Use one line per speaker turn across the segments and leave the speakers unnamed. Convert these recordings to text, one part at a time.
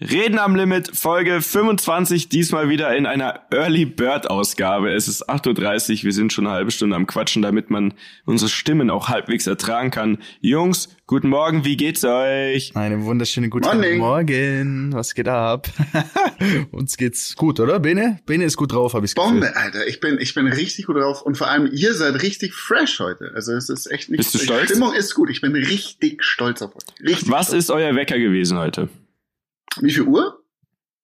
Reden am Limit, Folge 25, diesmal wieder in einer Early Bird Ausgabe. Es ist 8.30 Uhr, wir sind schon eine halbe Stunde am Quatschen, damit man unsere Stimmen auch halbwegs ertragen kann. Jungs, guten Morgen, wie geht's euch?
Eine wunderschöne guten Morning. Morgen, was geht ab? Uns geht's gut, oder? Bene? Bene ist gut drauf, habe ich
Bombe, Gefühl. Alter, ich bin, ich bin richtig gut drauf und vor allem ihr seid richtig fresh heute. Also es ist echt nicht...
Bist du stolz?
Die Stimmung ist gut, ich bin richtig stolz auf euch. Richtig
was
stolz.
ist euer Wecker gewesen heute?
Wie viel Uhr?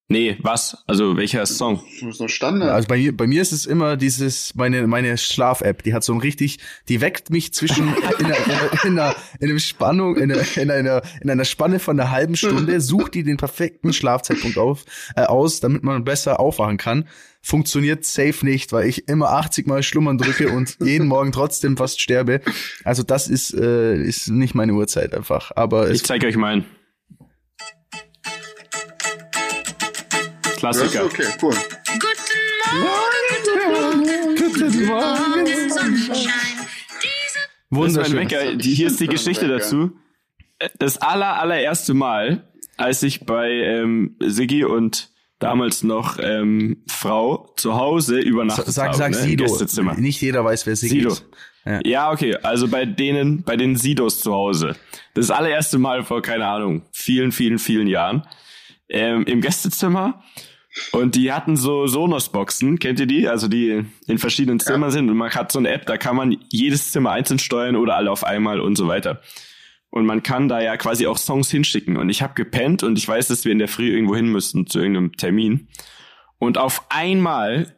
Nee, was? Also welcher Song?
So Standard.
Also bei mir, bei mir ist es immer dieses, meine, meine Schlaf-App, die hat so ein richtig, die weckt mich zwischen in einer, in einer, in einer Spannung, in einer, in einer, in einer Spanne von einer halben Stunde, sucht die den perfekten Schlafzeitpunkt auf, äh, aus, damit man besser aufwachen kann. Funktioniert safe nicht, weil ich immer 80 Mal Schlummern drücke und jeden Morgen trotzdem fast sterbe. Also das ist, äh, ist nicht meine Uhrzeit einfach. Aber
ich zeige euch meinen. Klassiker.
okay, cool.
Guten Morgen, guten Morgen, Sonnenschein.
Wunderschön. Wecker. Die, hier ist die Geschichte dazu. Das aller, allererste Mal, als ich bei ähm, Siggi und damals noch ähm, Frau zu Hause übernachtet
sag,
habe.
Sag
ne,
Sido.
Gästezimmer.
Nicht jeder weiß, wer Siggi
Sido.
ist.
Ja. ja, okay. Also bei denen, bei den Sidos zu Hause. Das allererste Mal vor, keine Ahnung, vielen, vielen, vielen Jahren. Ähm, Im Gästezimmer. Und die hatten so Sonos-Boxen, kennt ihr die? Also die in verschiedenen Zimmern ja. sind und man hat so eine App, da kann man jedes Zimmer einzeln steuern oder alle auf einmal und so weiter. Und man kann da ja quasi auch Songs hinschicken. Und ich habe gepennt und ich weiß, dass wir in der Früh irgendwo hin müssen zu irgendeinem Termin. Und auf einmal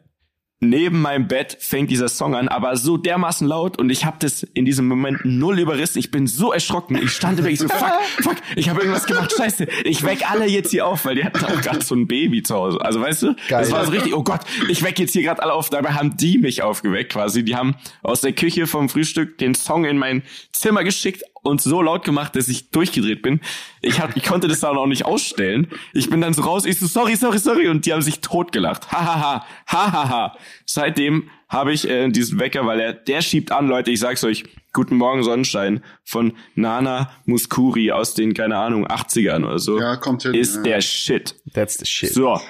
neben meinem Bett fängt dieser Song an, aber so dermaßen laut und ich habe das in diesem Moment null überrissen. Ich bin so erschrocken. Ich stand wirklich so, fuck, fuck, ich habe irgendwas gemacht, scheiße. Ich weck alle jetzt hier auf, weil die hatten auch gerade so ein Baby zu Hause. Also weißt du, Geil. das war so richtig, oh Gott, ich weck jetzt hier gerade alle auf. Dabei haben die mich aufgeweckt quasi. Die haben aus der Küche vom Frühstück den Song in mein Zimmer geschickt und so laut gemacht, dass ich durchgedreht bin. Ich, hab, ich konnte das dann auch nicht ausstellen. Ich bin dann so raus, ich so, sorry, sorry, sorry. Und die haben sich totgelacht. Hahaha, hahaha. Seitdem habe ich äh, diesen Wecker, weil er, der schiebt an, Leute, ich sag's euch, Guten Morgen Sonnenschein von Nana Muskuri aus den, keine Ahnung, 80ern oder so.
Ja, kommt hin.
Ist
ja.
der Shit.
That's the shit.
So.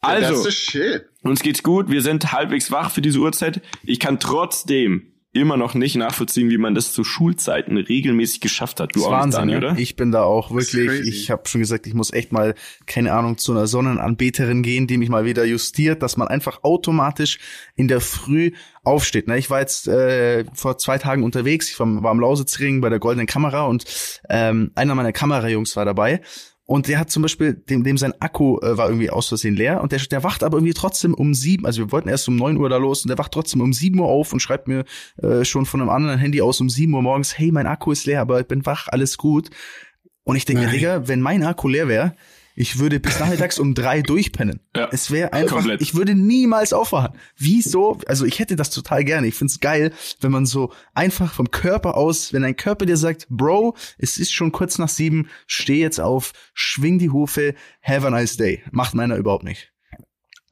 Also,
That's the shit.
uns geht's gut, wir sind halbwegs wach für diese Uhrzeit. Ich kann trotzdem immer noch nicht nachvollziehen, wie man das zu Schulzeiten regelmäßig geschafft hat. Du
das
auch
Wahnsinn,
nicht, Dani, oder?
Ich bin da auch wirklich, ich habe schon gesagt, ich muss echt mal, keine Ahnung, zu einer Sonnenanbeterin gehen, die mich mal wieder justiert, dass man einfach automatisch in der Früh aufsteht. Ne? Ich war jetzt äh, vor zwei Tagen unterwegs, ich war, war am Lausitzring bei der Goldenen Kamera und ähm, einer meiner Kamerajungs war dabei und der hat zum Beispiel, dem, dem sein Akku äh, war irgendwie aus Versehen leer und der, der wacht aber irgendwie trotzdem um sieben, also wir wollten erst um neun Uhr da los und der wacht trotzdem um sieben Uhr auf und schreibt mir äh, schon von einem anderen Handy aus um sieben Uhr morgens, hey, mein Akku ist leer, aber ich bin wach, alles gut. Und ich denke, Digga, wenn mein Akku leer wäre, ich würde bis nachmittags um drei durchpennen.
Ja,
es wäre einfach,
komplett.
ich würde niemals aufwachen. Wieso? Also ich hätte das total gerne. Ich find's geil, wenn man so einfach vom Körper aus, wenn dein Körper dir sagt, Bro, es ist schon kurz nach sieben, steh jetzt auf, schwing die Hufe, have a nice day. Macht meiner überhaupt nicht.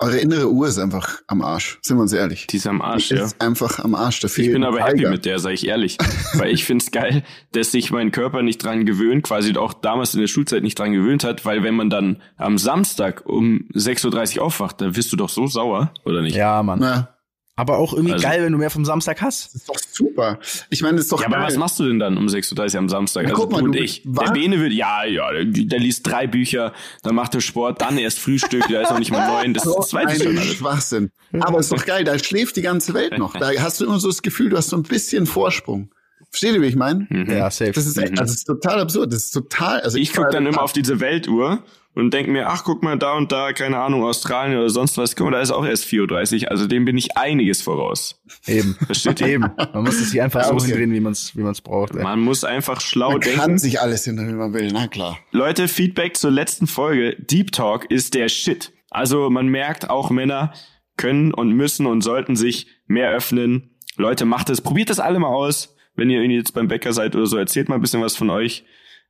Eure innere Uhr ist einfach am Arsch, sind wir uns ehrlich.
Die ist am Arsch,
Die
ja.
ist einfach am Arsch. Da
Ich bin aber happy
Tiger.
mit der, sage ich ehrlich. Weil ich find's geil, dass sich mein Körper nicht dran gewöhnt, quasi auch damals in der Schulzeit nicht dran gewöhnt hat, weil wenn man dann am Samstag um 6.30 Uhr aufwacht, dann wirst du doch so sauer, oder nicht?
Ja, Mann.
Na,
Aber auch irgendwie
Also-
geil, wenn du mehr vom Samstag hast.
das ist doch super. Ich meine, das ist doch
Ja, aber
geil.
was machst du denn dann um 6.30 Uhr am Samstag?
Na,
Also
guck mal,
du und ich.
was?
Der Bene wird, ja, ja, der, der liest drei Bücher, dann macht er Sport, dann erst Frühstück, da ist noch nicht mal neun, das ist das zweite
ein. Schwachsinn. Aber ist doch geil, da schläft die ganze Welt noch. Da hast du immer so das Gefühl, du hast so ein bisschen Vorsprung. Versteht ihr, wie ich meine?
Mhm.
Ja, safe.
Das ist, echt, also das ist total absurd. Das ist total. Also
Ich guck
war-
dann immer auf diese Weltuhr und denk mir, ach, guck mal, da und da, keine Ahnung, Australien oder sonst was, guck mal, da ist auch erst 4.30 Uhr, also dem bin ich einiges voraus.
Eben.
Versteht ihr?
Eben. Man muss es sich einfach so hindrehen, wie man es wie man's braucht. Ey.
Man muss einfach schlau
Man
denken.
kann sich alles hinter, wie man will. Na klar.
Leute, Feedback zur letzten Folge. Deep Talk ist der Shit. Also man merkt, auch Männer können und müssen und sollten sich mehr öffnen. Leute, macht es. Probiert das alle mal aus. Wenn ihr irgendwie jetzt beim Bäcker seid oder so, erzählt mal ein bisschen was von euch.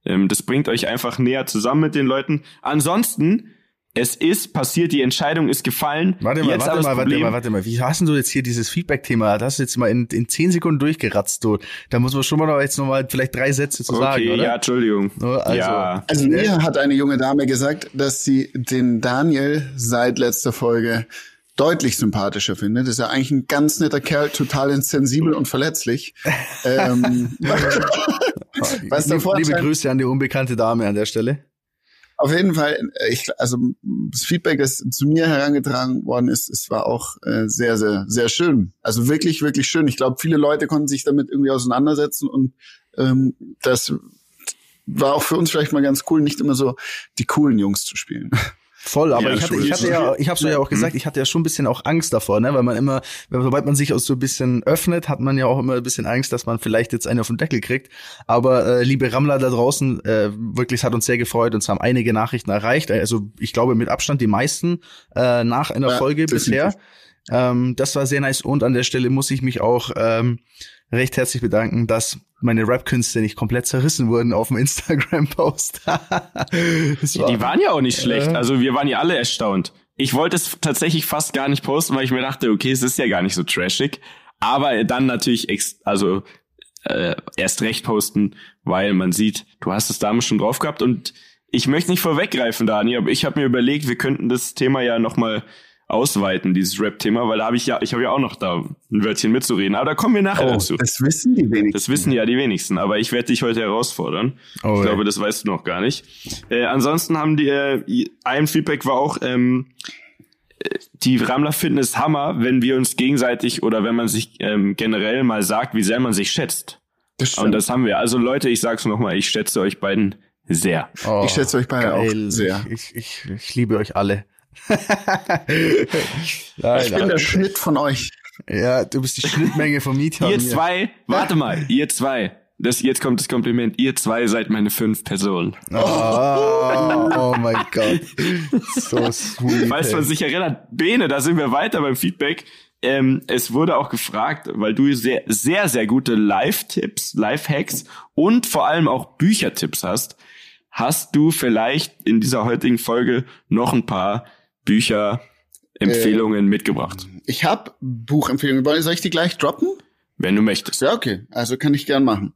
Ähm, das bringt euch einfach näher zusammen mit den Leuten. Ansonsten es ist passiert, die Entscheidung ist gefallen.
Warte mal,
Jetzt
warte mal, warte mal, warte mal. Wie hast denn du jetzt hier dieses Feedback-Thema? Das hast du jetzt mal in, in zehn Sekunden durchgeratzt, du. Da muss man schon mal noch jetzt noch mal vielleicht drei Sätze zu
Okay,
sagen, oder?
ja, Entschuldigung.
Also-
ja.
Also mir hat eine junge Dame gesagt, dass sie den Daniel seit letzter Folge deutlich sympathischer findet. Das ist ja eigentlich ein ganz netter Kerl, total sensibel und verletzlich. ähm, was
Liebe,
davor
liebe
anscheinend-
Grüße an die unbekannte Dame an der Stelle.
Auf jeden Fall, äh, ich, also das Feedback, das zu mir herangetragen worden ist, es war auch äh, sehr, sehr, sehr schön. Also wirklich, wirklich schön. Ich glaube, viele Leute konnten sich damit irgendwie auseinandersetzen und ähm, das war auch für uns vielleicht mal ganz cool, nicht immer so die coolen Jungs zu spielen.
Voll, aber
Ja,
ich hatte, ich hatte ja, ich habe so ja auch gesagt, ich hatte ja schon ein bisschen auch Angst davor, ne, weil man immer, sobald man sich auch so ein bisschen öffnet, hat man ja auch immer ein bisschen Angst, dass man vielleicht jetzt einen auf den Deckel kriegt. Aber äh, liebe Rammler da draußen, äh, wirklich, es hat uns sehr gefreut, uns haben einige Nachrichten erreicht. Also ich glaube mit Abstand die meisten äh, nach einer
Ja,
Folge bisher. Ähm, das war sehr nice und an der Stelle muss ich mich auch ähm, recht herzlich bedanken, dass meine Rap-Künste nicht komplett zerrissen wurden auf dem Instagram-Post.
Die waren ja auch nicht schlecht. Also wir waren ja alle erstaunt. Ich wollte es tatsächlich fast gar nicht posten, weil ich mir dachte, okay, es ist ja gar nicht so trashig. Aber dann natürlich, ex also äh, erst recht posten, weil man sieht, du hast es damals schon drauf gehabt. Und ich möchte nicht vorweggreifen, Dani, aber ich habe mir überlegt, wir könnten das Thema ja noch mal ausweiten, dieses Rap-Thema, weil da habe ich ja, ich habe ja auch noch da ein Wörtchen mitzureden. Aber da kommen wir nachher dazu.
Oh, das wissen die wenigsten.
Das wissen ja die wenigsten, aber ich werde dich heute herausfordern.
Oh,
ich
ey.
glaube, das weißt du noch gar nicht. Äh, ansonsten haben die, äh, ein Feedback war auch, ähm, äh, die Rammler finden es Hammer, wenn wir uns gegenseitig oder wenn man sich ähm, generell mal sagt, wie sehr man sich schätzt.
Das
Und das haben wir. Also Leute, ich sag's nochmal, ich schätze euch beiden sehr.
Oh,
Ich schätze euch beide auch
geil.
sehr.
Ich, ich, ich liebe euch alle.
ich bin der Schnitt von euch.
ja, du bist die Schnittmenge von Mieter.
Ihr zwei, warte mal, ihr zwei. Das, jetzt kommt das Kompliment. Ihr zwei seid meine fünf Personen.
Oh, oh mein Gott. So sweet.
Falls man sich erinnert, Bene, da sind wir weiter beim Feedback. Ähm, es wurde auch gefragt, weil du sehr, sehr, sehr gute Live-Tipps, Live-Hacks und vor allem auch Büchertipps hast. Hast du vielleicht in dieser heutigen Folge noch ein paar Bücher-Empfehlungen mitgebracht?
Ich habe Buchempfehlungen. Soll ich die gleich droppen?
Wenn du möchtest.
Ja, okay. Also kann ich gern machen.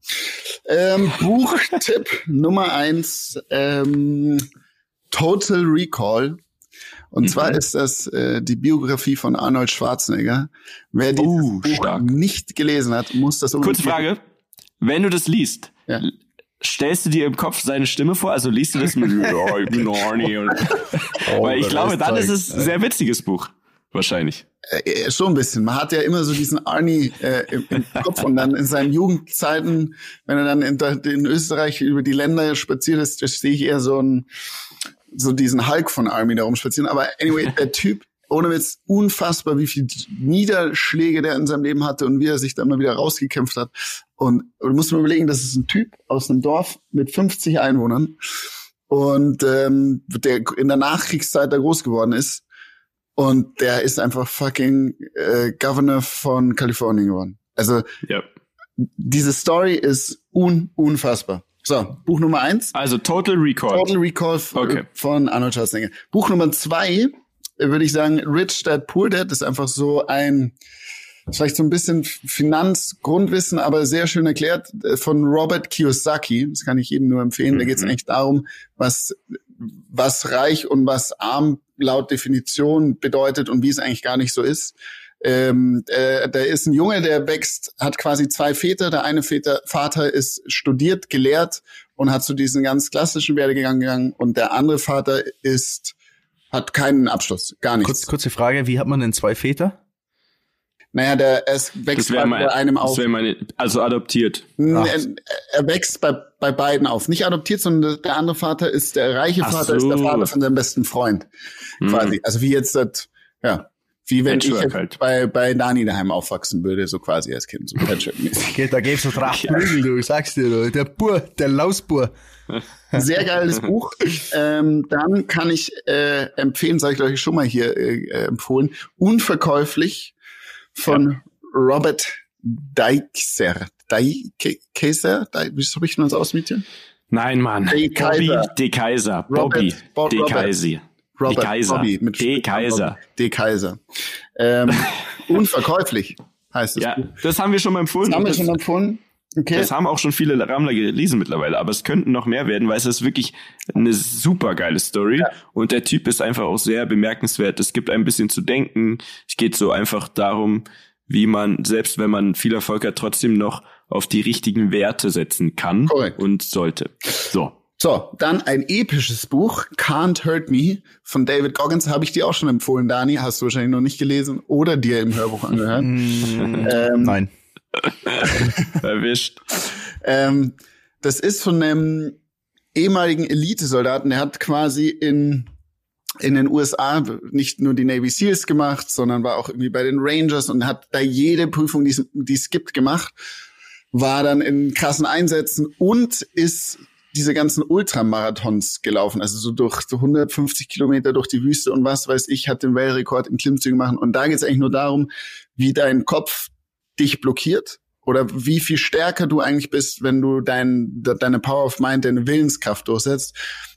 Ähm, Buchtipp Nummer eins, ähm, Total Recall. Und
Mhm.
zwar ist das äh, die Biografie von Arnold Schwarzenegger. Wer dieses
Oh, stark.
nicht gelesen hat, muss das unbedingt
Kurze Frage. Wenn du das liest,
Ja.
Stellst du dir im Kopf seine Stimme vor? Also liest du das mit ja, ich bin Arnie und
Oh,
Weil ich glaube, dann ist es ein sehr witziges Buch. Wahrscheinlich.
Äh, schon ein bisschen. Man hat ja immer so diesen Arnie äh, im, im Kopf und dann in seinen Jugendzeiten, wenn er dann in, in Österreich über die Länder spaziert ist, sehe ich eher so ein so diesen Hulk von Army da rumspazieren. Aber anyway, der Typ, ohne Witz, unfassbar, wie viel Niederschläge der in seinem Leben hatte und wie er sich da immer wieder rausgekämpft hat. Und du musst mir überlegen, das ist ein Typ aus einem Dorf mit 50 Einwohnern und ähm, der in der Nachkriegszeit da groß geworden ist. Und der ist einfach fucking äh, Governor von Kalifornien geworden. Also
Ja.
diese Story ist un unfassbar. So, Buch Nummer eins.
Also Total Recall.
Total Recall
Okay.
von Arnold Schwarzenegger. Buch Nummer zwei würde ich sagen, Rich Dad Poor Dad ist einfach so ein, vielleicht so ein bisschen Finanzgrundwissen, aber sehr schön erklärt äh, von Robert Kiyosaki. Das kann ich jedem nur empfehlen. Da geht es
Mhm.
eigentlich darum, was, was reich und was arm laut Definition bedeutet und wie es eigentlich gar nicht so ist. Ähm, äh, da ist ein Junge, der wächst, hat quasi zwei Väter. Der eine Väter, Vater ist studiert, gelehrt und hat zu diesen ganz klassischen Werdegang gegangen und der andere Vater ist hat keinen Abschluss, gar nichts.
Kurz, kurze Frage, wie hat man denn zwei Väter?
Naja, der es wächst
Das
bei,
mein,
einem
das
auf.
wäre meine, also adoptiert.
Er,
Ach.
er wächst bei, bei beiden auf. Nicht adoptiert, sondern der andere Vater ist der reiche
Ach
Vater, ist der
so.
Vater von seinem besten Freund.
Hm.
Quasi. Also wie jetzt das, ja, wie wenn ich
Patchwork
jetzt
halt.
bei, bei Dani daheim aufwachsen würde, so quasi als Kind. So Patchwork-mäßig.
Geht, da gibt's so Tracht Prügel, du, sagst dir, du. Der Bur, der Lausbur.
Sehr geiles Buch. Ähm, dann kann ich äh, empfehlen, sage ich ich schon mal hier äh, äh, empfohlen, Unverkäuflich von Robert Deichser. Deichser? Deich- Wie spricht man das aus, Mädchen?
Nein, Mann.
De
Bobby
Kaiser.
De Kaiser. Bobby
Robert-
De
Robert.
Kaiser.
Robert
D. Kaiser.
Bobby mit
D. Kaiser.
D. Kaiser. Ähm, unverkäuflich heißt es.
Ja, das haben wir schon mal empfohlen.
Das haben wir schon empfohlen. Okay.
Das haben auch schon viele Rammler gelesen mittlerweile, aber es könnten noch mehr werden, weil es ist wirklich eine super geile Story und der Typ ist einfach auch sehr bemerkenswert. Es gibt ein bisschen zu denken. Es geht so einfach darum, wie man, selbst wenn man viel Erfolg hat, trotzdem noch auf die richtigen Werte setzen kann
Korrekt.
und sollte. So.
So, dann ein episches Buch, Can't Hurt Me von David Goggins, habe ich dir auch schon empfohlen, Dani, hast du wahrscheinlich noch nicht gelesen oder dir im Hörbuch angehört. ähm,
Nein.
Erwischt.
Ähm, das ist von einem ehemaligen Elitesoldaten, der hat quasi in in den USA nicht nur die Navy Seals gemacht, sondern war auch irgendwie bei den Rangers und hat da jede Prüfung, die es, gibt, gemacht, war dann in krassen Einsätzen und ist diese ganzen Ultramarathons gelaufen, also so durch so 150 Kilometer durch die Wüste und was weiß ich, hat den Weltrekord in Klimmzügen machen. Und da geht es eigentlich nur darum, wie dein Kopf dich blockiert oder wie viel stärker du eigentlich bist, wenn du dein, de- deine Power of Mind, deine Willenskraft durchsetzt.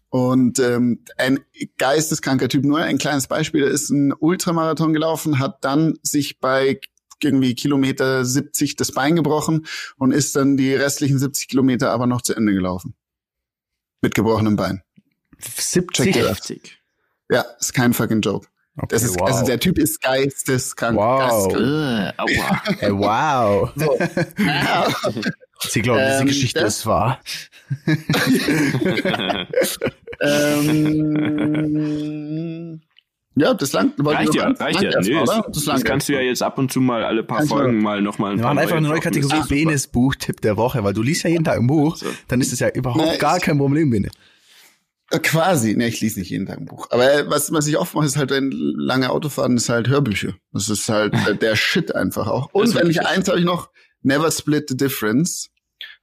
Und ähm, ein geisteskranker Typ, nur ein kleines Beispiel, der ist ein Ultramarathon gelaufen, hat dann sich bei irgendwie Kilometer 70 das Bein gebrochen und ist dann die restlichen 70 Kilometer aber noch zu Ende gelaufen. Mit gebrochenem Bein.
70?
dir das.
Heftig.
Ja, ist kein fucking Joke.
Okay,
Das ist,
wow.
Also der Typ ist geisteskrank.
Wow.
geisteskrank.
Äh, aua.
Ey, wow. Sie glauben, diese
Ähm,
Geschichte
das-
ist wahr.
ähm, ja, das langt.
reicht ja, reicht ja. Nee,
oder?
das, das kannst du ja jetzt ab und zu mal alle paar Folgen mal nochmal ein
Wir machen einfach eine neue. Kategorie. Benes Buchtipp der Woche, weil du liest ja jeden Tag ein Buch,
So.
dann ist es ja überhaupt
Na,
gar kein Problem, Bene.
Quasi. Ne, ich lese nicht jeden Tag ein Buch. Aber äh, was, was ich oft mache, ist halt ein lange Autofahren, ist halt Hörbücher. Das ist halt äh, der Shit einfach auch. Und wenn ich eins habe ich noch, Never Split the Difference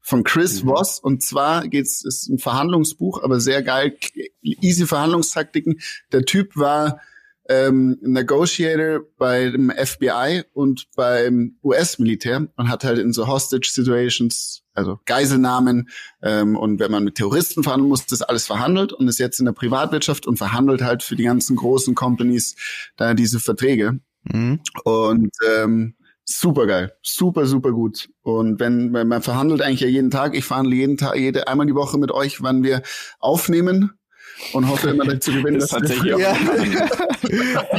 von Chris
Mhm.
Voss. Und zwar geht's, ist ein Verhandlungsbuch, aber sehr geil. Easy Verhandlungstaktiken. Der Typ war ähm, Negotiator bei dem FBI und beim US-Militär und hat halt in so Hostage-Situations, also Geiselnahmen ähm, und wenn man mit Terroristen verhandeln muss, das alles verhandelt und ist jetzt in der Privatwirtschaft und verhandelt halt für die ganzen großen Companies da diese Verträge.
Mhm.
Und ähm, super geil, super, super gut. Und wenn, wenn man verhandelt eigentlich ja jeden Tag, ich verhandle jeden Tag, jede einmal die Woche mit euch, wann wir aufnehmen und hoffe immer dazu gewinnen,
Das ist
dass wir
tatsächlich auch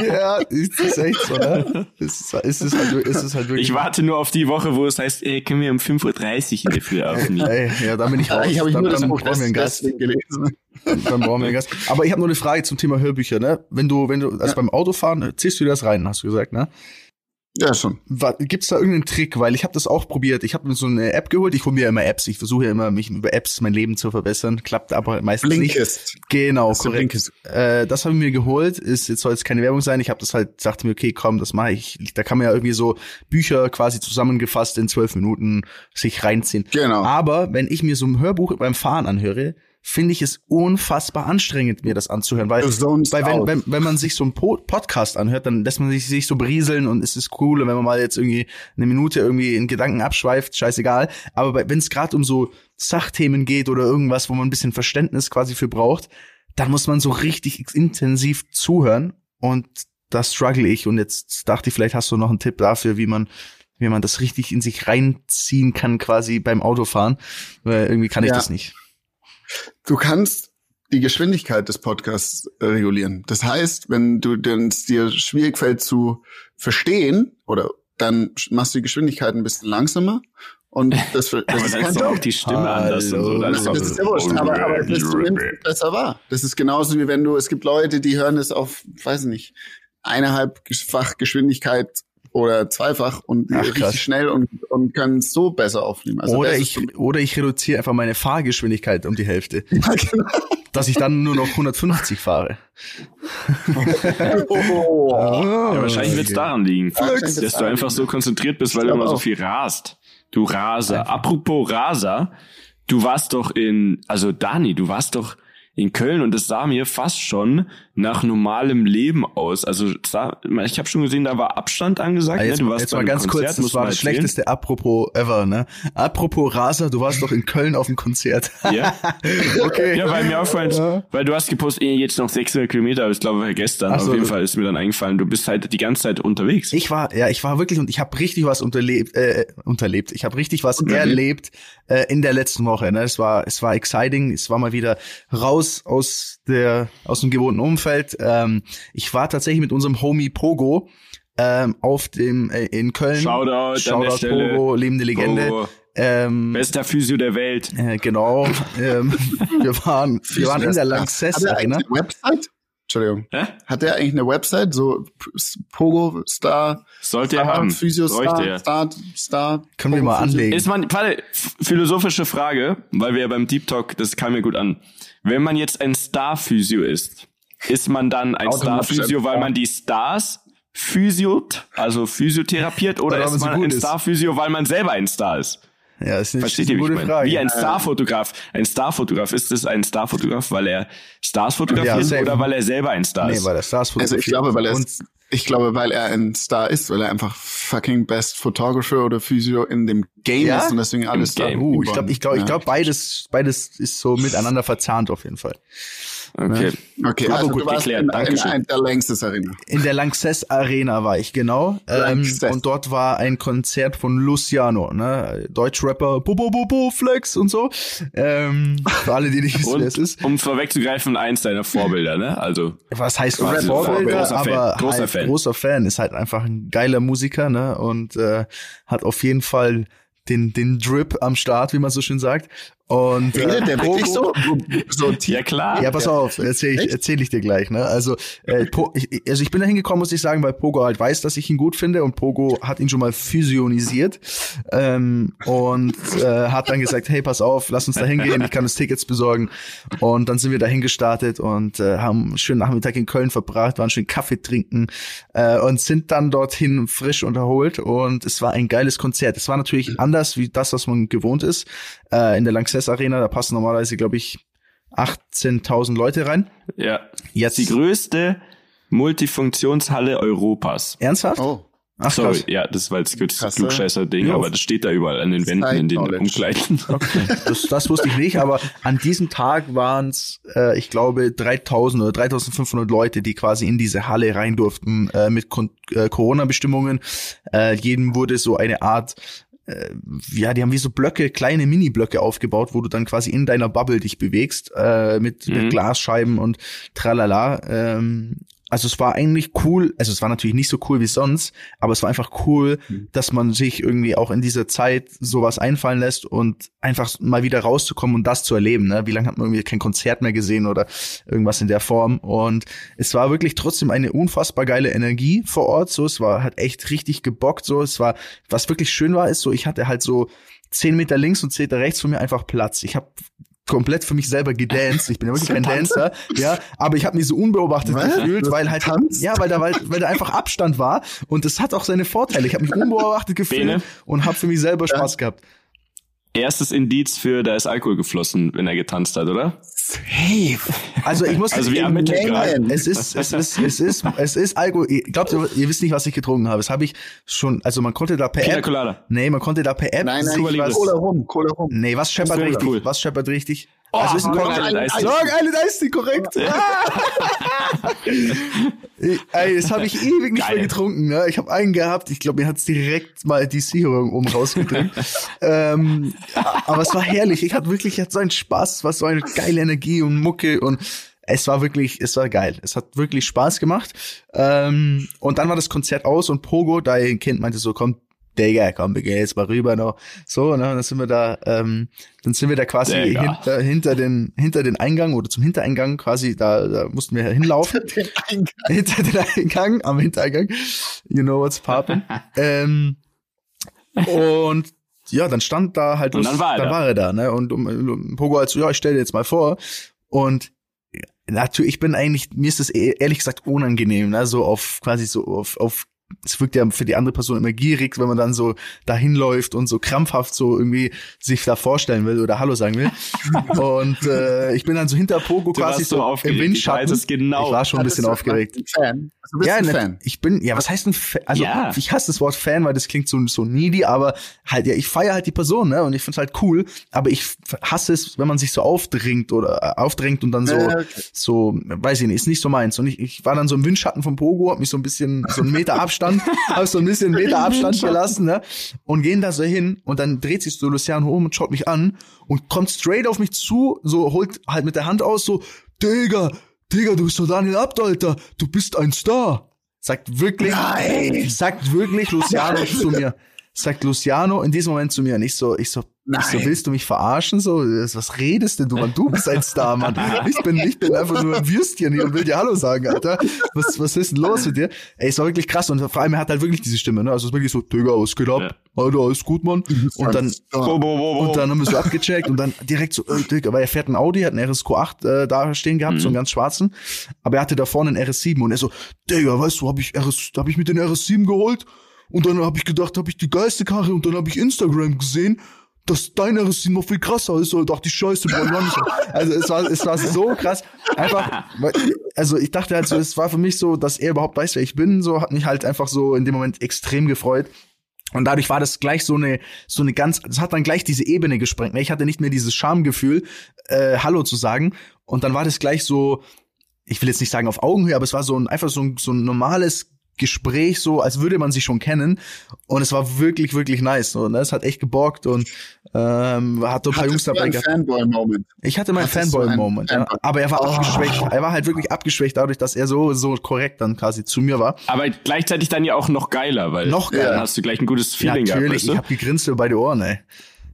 Ja. ja, ist das echt so, ne? Ist es, ist es, halt, ist es halt wirklich.
Ich warte nur auf die Woche, wo es heißt, ey, können wir um 5.30 Uhr in der Früh aufnehmen.
Ey, ja, da bin ich raus.
Habe ich
dann,
nur das
dann
Buch
brauchen wir einen Gast.
gelesen.
Dann brauchen wir einen Gast. Aber ich habe nur eine Frage zum Thema Hörbücher, ne? Wenn du, wenn du, also
Ja.
beim Autofahren, ziehst du dir das rein, hast du gesagt, ne?
Ja, schon.
Wa- Gibt's da irgendeinen Trick? Weil ich habe das auch probiert. Ich habe mir so eine App geholt. Ich hole mir immer Apps. Ich versuche ja immer, mich über Apps mein Leben zu verbessern. Klappt aber meistens nicht.
Blinkist.
Genau,
Hast du
korrekt.
Blinkist?
Äh, das habe ich mir geholt. Ist jetzt soll jetzt keine Werbung sein. Ich habe das halt, dachte mir, okay, komm, das mache ich. Da kann man ja irgendwie so Bücher quasi zusammengefasst in zwölf Minuten sich reinziehen.
Genau.
Aber wenn ich mir so ein Hörbuch beim Fahren anhöre, finde ich es unfassbar anstrengend, mir das anzuhören, weil, weil wenn, wenn, wenn man sich so einen Po- Podcast anhört, dann lässt man sich, sich so berieseln und es ist cool. Und wenn man mal jetzt irgendwie eine Minute irgendwie in Gedanken abschweift, scheißegal. Aber wenn es gerade um so Sachthemen geht oder irgendwas, wo man ein bisschen Verständnis quasi für braucht, dann muss man so richtig intensiv zuhören. Und da struggle ich. Und jetzt dachte ich, vielleicht hast du noch einen Tipp dafür, wie man wie man das richtig in sich reinziehen kann, quasi beim Autofahren. Weil irgendwie kann ich
Ja.
das nicht.
Du kannst die Geschwindigkeit des Podcasts äh, regulieren. Das heißt, wenn du denn es dir schwierig fällt zu verstehen, oder dann machst du die Geschwindigkeit ein bisschen langsamer. Und das, das
Aber
ist
dann
kein
ist auch die Stimme anders und so. Dann
Das,
ist doch
das ist ja wurscht, aber, aber das ist zumindest besser wahr. Das ist genauso wie wenn du, es gibt Leute, die hören es auf, weiß nicht, eineinhalbfach Geschwindigkeit oder zweifach und
Ach,
richtig
krass.
schnell und, und können es so besser aufnehmen. Also
oder ich, oder ich reduziere einfach meine Fahrgeschwindigkeit um die Hälfte,
ja, genau.
dass ich dann nur noch 150 fahre.
oh.
Ja, wahrscheinlich wird's daran liegen, dass du einfach so konzentriert bist, weil du immer so viel rast. Du Raser. Apropos Raser, du warst doch in, also Dani, du warst doch in Köln und es sah mir fast schon nach normalem Leben aus. Also ich habe schon gesehen, da war Abstand angesagt.
Ah, jetzt,
ne?
du warst jetzt mal ganz Konzert, kurz, das war das schlechteste Apropos ever, ne? Apropos Raser, du warst doch in Köln auf dem Konzert.
Ja. okay. Ja, weil mir auffällt, ja. weil du hast gepostet, eh, jetzt noch 600 Kilometer, ich glaube gestern. So, auf jeden Fall ist mir dann eingefallen, du bist halt die ganze Zeit unterwegs.
Ich war, ja, ich war wirklich und ich habe richtig was unterlebt, äh, unterlebt. Ich habe richtig was unterlebt. erlebt äh, in der letzten Woche. Ne? Es war, es war exciting. Es war mal wieder raus aus der, aus dem gewohnten Umfeld. Ähm, ich war tatsächlich mit unserem Homie Pogo ähm, auf dem äh, in Köln.
Shoutout, Shoutout
Stelle. Pogo, lebende Legende. Pogo.
Ähm, Bester Physio der Welt.
Äh, genau. ähm, wir waren, wir waren in der Lanxess Arena.
Website? Entschuldigung. Hä? Hat der eigentlich eine Website? So Pogo Star?
Sollte er haben.
Physio Star,
er.
Star, Star.
Können wir mal anlegen.
Ist man, warte, philosophische Frage, weil wir ja beim Deep Talk, das kam mir gut an. Wenn man jetzt ein Star Physio ist, ist man dann ein Star Physio, weil man die Stars physiot, also physiotherapiert, oder ist man ein Star Physio, weil man selber ein Star ist?
Ja, ist eine,
Versteht ihr,
gute
wie
Frage.
Wie ein Starfotograf. Ein Starfotograf. Ist es ein Starfotograf, weil er Stars fotografiert ja, oder weil er selber ein Star ist?
Nee, weil er Stars
fotografiert. Also ich glaube, weil er ist, ich glaube, weil er ein Star ist, weil er einfach fucking Best Photographer oder Physio in dem Game ja? ist und deswegen alles
Im. Uh, ich glaube, ich glaube, ja. ich glaube, beides, beides ist so miteinander verzahnt auf jeden Fall.
Okay.
Okay,
Aber
also
gut
du warst
geklärt.
in,
Dankeschön.
in der Lanxess Arena.
In der Lanxess Arena war ich, genau. Ähm, und dort war ein Konzert von Luciano, ne? Deutschrapper, Bo, Bo, Bo, Bo, Flex und so. Ähm, für alle, die nicht wissen, wer es ist.
Um vorwegzugreifen, eins deiner Vorbilder, ne? Also.
Was heißt Vorbilder?
Großer
aber
Fan. Großer
halt
Fan.
großer Fan, ist halt einfach ein geiler Musiker, ne? Und äh, hat auf jeden Fall den, den Drip am Start, wie man so schön sagt. Und
äh, der wirklich so? so
tief? Ja klar.
Ja, pass auf, erzähl ich, erzähl ich dir gleich. Ne? Also, äh, po, ich, also ich bin da hingekommen, muss ich sagen, weil Pogo halt weiß, dass ich ihn gut finde und Pogo hat ihn schon mal fusionisiert ähm, und äh, hat dann gesagt, hey, pass auf, lass uns da hingehen, ich kann uns Tickets besorgen. Und dann sind wir dahin gestartet und äh, haben einen schönen Nachmittag in Köln verbracht, waren schön Kaffee trinken äh, und sind dann dorthin frisch unterholt und es war ein geiles Konzert. Es war natürlich anders wie das, was man gewohnt ist äh, in der Lanxess Arena. Da passen normalerweise, glaube ich, 18.000 Leute rein.
Ja. Jetzt die größte Multifunktionshalle Europas.
Ernsthaft?
Oh.
Ach, Sorry, krass. ja, das war jetzt das Klugscheißer-Ding, ja. aber das steht da überall an den Wänden in den Umkleiden.
Okay. Das, das wusste ich nicht, aber an diesem Tag waren es, äh, ich glaube, 3000 oder 3500 Leute, die quasi in diese Halle rein durften äh, mit äh, Corona-Bestimmungen. Äh, jedem wurde so eine Art äh, ja, die haben wie so Blöcke, kleine Mini-Blöcke aufgebaut, wo du dann quasi in deiner Bubble dich bewegst, äh, mit, mhm. mit Glasscheiben und tralala. Ähm, also es war eigentlich cool, also es war natürlich nicht so cool wie sonst, aber es war einfach cool, mhm. dass man sich irgendwie auch in dieser Zeit sowas einfallen lässt und einfach mal wieder rauszukommen und das zu erleben. Ne? Wie lange hat man irgendwie kein Konzert mehr gesehen oder irgendwas in der Form? Und es war wirklich trotzdem eine unfassbar geile Energie vor Ort. So, es war halt echt richtig gebockt. So, es war, was wirklich schön war, ist so, ich hatte halt so zehn Meter links und zehn Meter rechts von mir einfach Platz. Ich habe komplett für mich selber gedanced. Ich bin ja wirklich kein Dancer, ja, aber ich habe mich so unbeobachtet Was? gefühlt, weil halt tanzt? ja, weil da weil, weil da einfach Abstand war und das hat auch seine Vorteile. Ich habe mich unbeobachtet gefühlt Bene. und habe für mich selber Spaß ja. gehabt.
Erstes Indiz für, da ist Alkohol geflossen, wenn er getanzt hat, oder?
Safe. Also ich muss
also wir haben
es ist es ist es ist es ist Alkohol. Glaubt ihr, ihr wisst nicht, was ich getrunken habe. Das habe ich schon. Also man konnte da per
Pina App. Colada.
Nee, man konnte da per App.
Nein, nein, Cola rum, Cola rum.
Nee, was scheppert richtig? Cool. Was scheppert richtig?
Oh, also ist ein Island Ice
Long Island Ice korrekt. Ey, das habe ich ewig nicht Geil. mehr getrunken. Ne? Ich habe einen gehabt, ich glaube, mir hat's direkt mal die Sicherung um rausgedrückt. ähm, aber es war herrlich. Ich hatte wirklich ich hatte so einen Spaß, es war so eine geile Energie und Mucke und es war wirklich, es war geil. Es hat wirklich Spaß gemacht. Ähm, und dann war das Konzert aus und Pogo, da ein Kind meinte so, komm, Digga, komm, wir gehen jetzt mal rüber noch. So, ne, dann sind wir da, ähm, dann sind wir da quasi hinter, hinter den, hinter den Eingang oder zum Hintereingang quasi, da, da mussten wir hinlaufen.
Hinter den Eingang.
Hinter den Eingang, am Hintereingang. You know what's poppin'. ähm, und ja, dann stand da halt,
und dann, war er,
dann
da.
war er da, ne? Und um, um, Pogo halt so, ja, ich stell dir jetzt mal vor. Und natürlich, ich bin eigentlich, mir ist das e-, ehrlich gesagt unangenehm, ne? So auf quasi so auf, auf es wirkt ja für die andere Person immer gierig, wenn man dann so dahin läuft und so krampfhaft so irgendwie sich da vorstellen will oder Hallo sagen will. und äh, ich bin dann so hinter Pogo
Du
quasi
so
im
aufgeregt.
Windschatten.
Ich weiß es genau.
Ich war schon ein bisschen aufgeregt.
Ein Fan. Also bist
Ja,
ein
ne,
Fan.
ich bin, ja, was heißt ein Fan? Also,
Ja.
ich hasse das Wort Fan, weil das klingt so, so needy, aber halt, ja, ich feiere halt die Person, ne, und ich find's halt cool, aber ich hasse es, wenn man sich so aufdringt oder äh, aufdrängt und dann so,
okay.
so, weiß ich nicht, ist nicht so meins. Und ich, ich war dann so im Windschatten vom Pogo, hab mich so ein bisschen, so einen Meter Abstand, hab so ein bisschen Meter Abstand gelassen, ne, und gehen da so hin und dann dreht sich so Luciano um und schaut mich an und kommt straight auf mich zu, so holt halt mit der Hand aus, so, Digga, Digga, du bist doch Daniel Abt, Alter, du bist ein Star. Sagt wirklich,
Nein.
sagt wirklich Luciano zu mir. Sagt Luciano in diesem Moment zu mir. Und ich so, ich so, ich so, willst du mich verarschen? So, was redest denn du, Mann? Du bist ein Star, Mann. Ich bin, ich bin einfach nur ein Würstchen hier und will dir Hallo sagen, Alter. Was, was ist denn los mit dir? Ey, es war wirklich krass. Und vor allem, er hat halt wirklich diese Stimme, ne? Also, es ist wirklich so, Digga, was geht ab?
Ja.
Alter, alles gut, Mann. Und dann,
Bo, bo, bo, bo.
und dann haben wir so abgecheckt und dann direkt so, äh, Digga, weil er fährt ein Audi, hat einen RSQ8 äh, da stehen gehabt, so einen ganz schwarzen. Aber er hatte da vorne einen RS7 und er so, Digga, weißt du, hab ich RS, hab ich mit den RS7 geholt und dann hab ich gedacht, hab ich die geilste Karre und dann hab ich Instagram gesehen, dass dein RS7 noch viel krasser ist und dachte ich, scheiße. Also es war, es war so krass. Einfach, also ich dachte halt so, es war für mich so, dass er überhaupt weiß, wer ich bin, so hat mich halt einfach so in dem Moment extrem gefreut. Und dadurch war das gleich so eine, so eine ganz, das hat dann gleich diese Ebene gesprengt. ne? Ich hatte nicht mehr dieses Schamgefühl, äh, Hallo zu sagen. Und dann war das gleich so, ich will jetzt nicht sagen auf Augenhöhe, aber es war so ein, einfach so ein, so ein normales Gespräch, so als würde man sich schon kennen. Und es war wirklich, wirklich nice. Und es hat echt geborgt und ähm, hat so ein paar Jungs dabei gehabt.
Fanboy-Moment.
Ich hatte meinen Fanboy-Moment, ja. Aber er war
Oh.
abgeschwächt. Er war halt wirklich abgeschwächt dadurch, dass er so, so korrekt dann quasi zu mir war.
Aber gleichzeitig dann ja auch noch geiler, weil
Noch geiler.
dann hast du gleich ein gutes Feeling
Natürlich,
gehabt,
ich
weißt
hab gegrinst über beide Ohren, ey.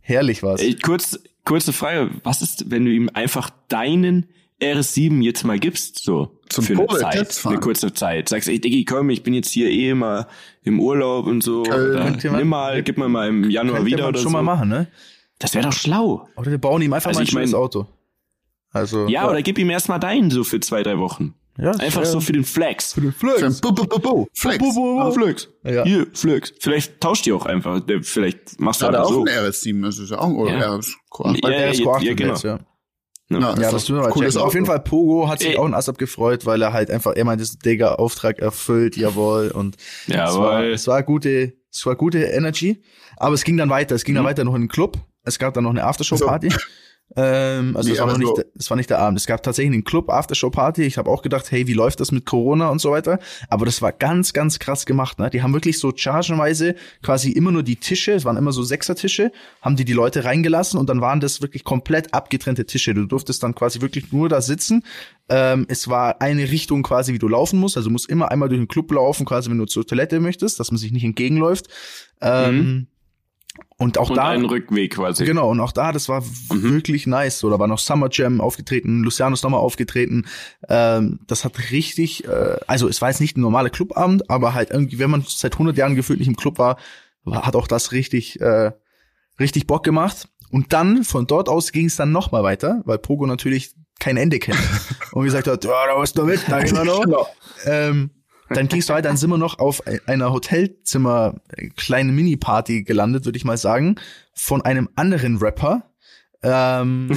Herrlich war's.
Ey, kurz, kurze Frage, was ist, wenn du ihm einfach deinen RS7 jetzt mal gibst, so
Zum
für eine Zeit, eine kurze Zeit. Sagst, ey Diggi, komm, ich bin jetzt hier eh mal im Urlaub und so.
Köln.
Man-
nimm mal, gib mir mal im Januar wieder
man
oder
schon
so.
mal machen, ne?
Das wäre doch schlau.
Oder wir bauen ihm einfach
Also
mal ein
ich mein-
schönes Auto. Also
Ja, oder gib ihm erstmal deinen so für zwei, drei Wochen.
Ja,
Einfach
ja.
so für den Flex.
für den
Für ein
Flex.
Bu -bu -bu -bu. Flex.
Bu- bu- bu-
Ah, Flex.
Ja.
Hier, Flex. Vielleicht tauscht ihr auch einfach. Vielleicht machst du
Hat er
einfach
auch
so.
ein RS7, das ist ja auch, oder
Ja.
RS8.
Ja,
Ja,
ja,
RSQ8
ja, genau.
jetzt, ja.
Ja.
Ja,
Ja,
ist
das
doch
tun wir mal
cooles
checken. Auf jeden Fall, Pogo hat sich
Ey.
auch ein Asap gefreut, weil er halt einfach, er meinte, Digga, Auftrag erfüllt, jawohl. Und es war, es war gute, es war gute Energy. Aber es ging dann weiter. Es ging dann
Mhm.
weiter noch in den Club. Es gab dann noch eine Aftershow-Party. Ähm, also es war nicht, es war nicht der Abend. Es gab tatsächlich einen Club Aftershow Party. Ich habe auch gedacht, hey, wie läuft das mit Corona und so weiter? Aber das war ganz, ganz krass gemacht. Ne? Die haben wirklich so chargenweise quasi immer nur die Tische, es waren immer so Sechsertische, haben die die Leute reingelassen und dann waren das wirklich komplett abgetrennte Tische. Du durftest dann quasi wirklich nur da sitzen. Ähm, es war eine Richtung quasi, wie du laufen musst. Also du musst immer einmal durch den Club laufen, quasi wenn du zur Toilette möchtest, dass man sich nicht entgegenläuft. Ähm, Und auch
Und
da
einen Rückweg quasi.
Genau, und auch da, das war wirklich nice. So, da war noch Summer Jam aufgetreten, Luciano ist nochmal aufgetreten. Ähm, das hat richtig, äh, also es war jetzt nicht ein normaler Clubabend, aber halt irgendwie, wenn man seit 100 Jahren gefühlt nicht im Club war, war hat auch das richtig, äh, richtig Bock gemacht. Und dann, von dort aus ging es dann nochmal weiter, weil Pogo natürlich kein Ende kennt. und gesagt hat, ja, da warst du mit, da gehen wir noch.
Genau.
Ähm, dann ging's weiter, dann sind wir noch auf einer Hotelzimmer äh, kleine Mini-Party gelandet, würde ich mal sagen, von einem anderen Rapper. Ähm,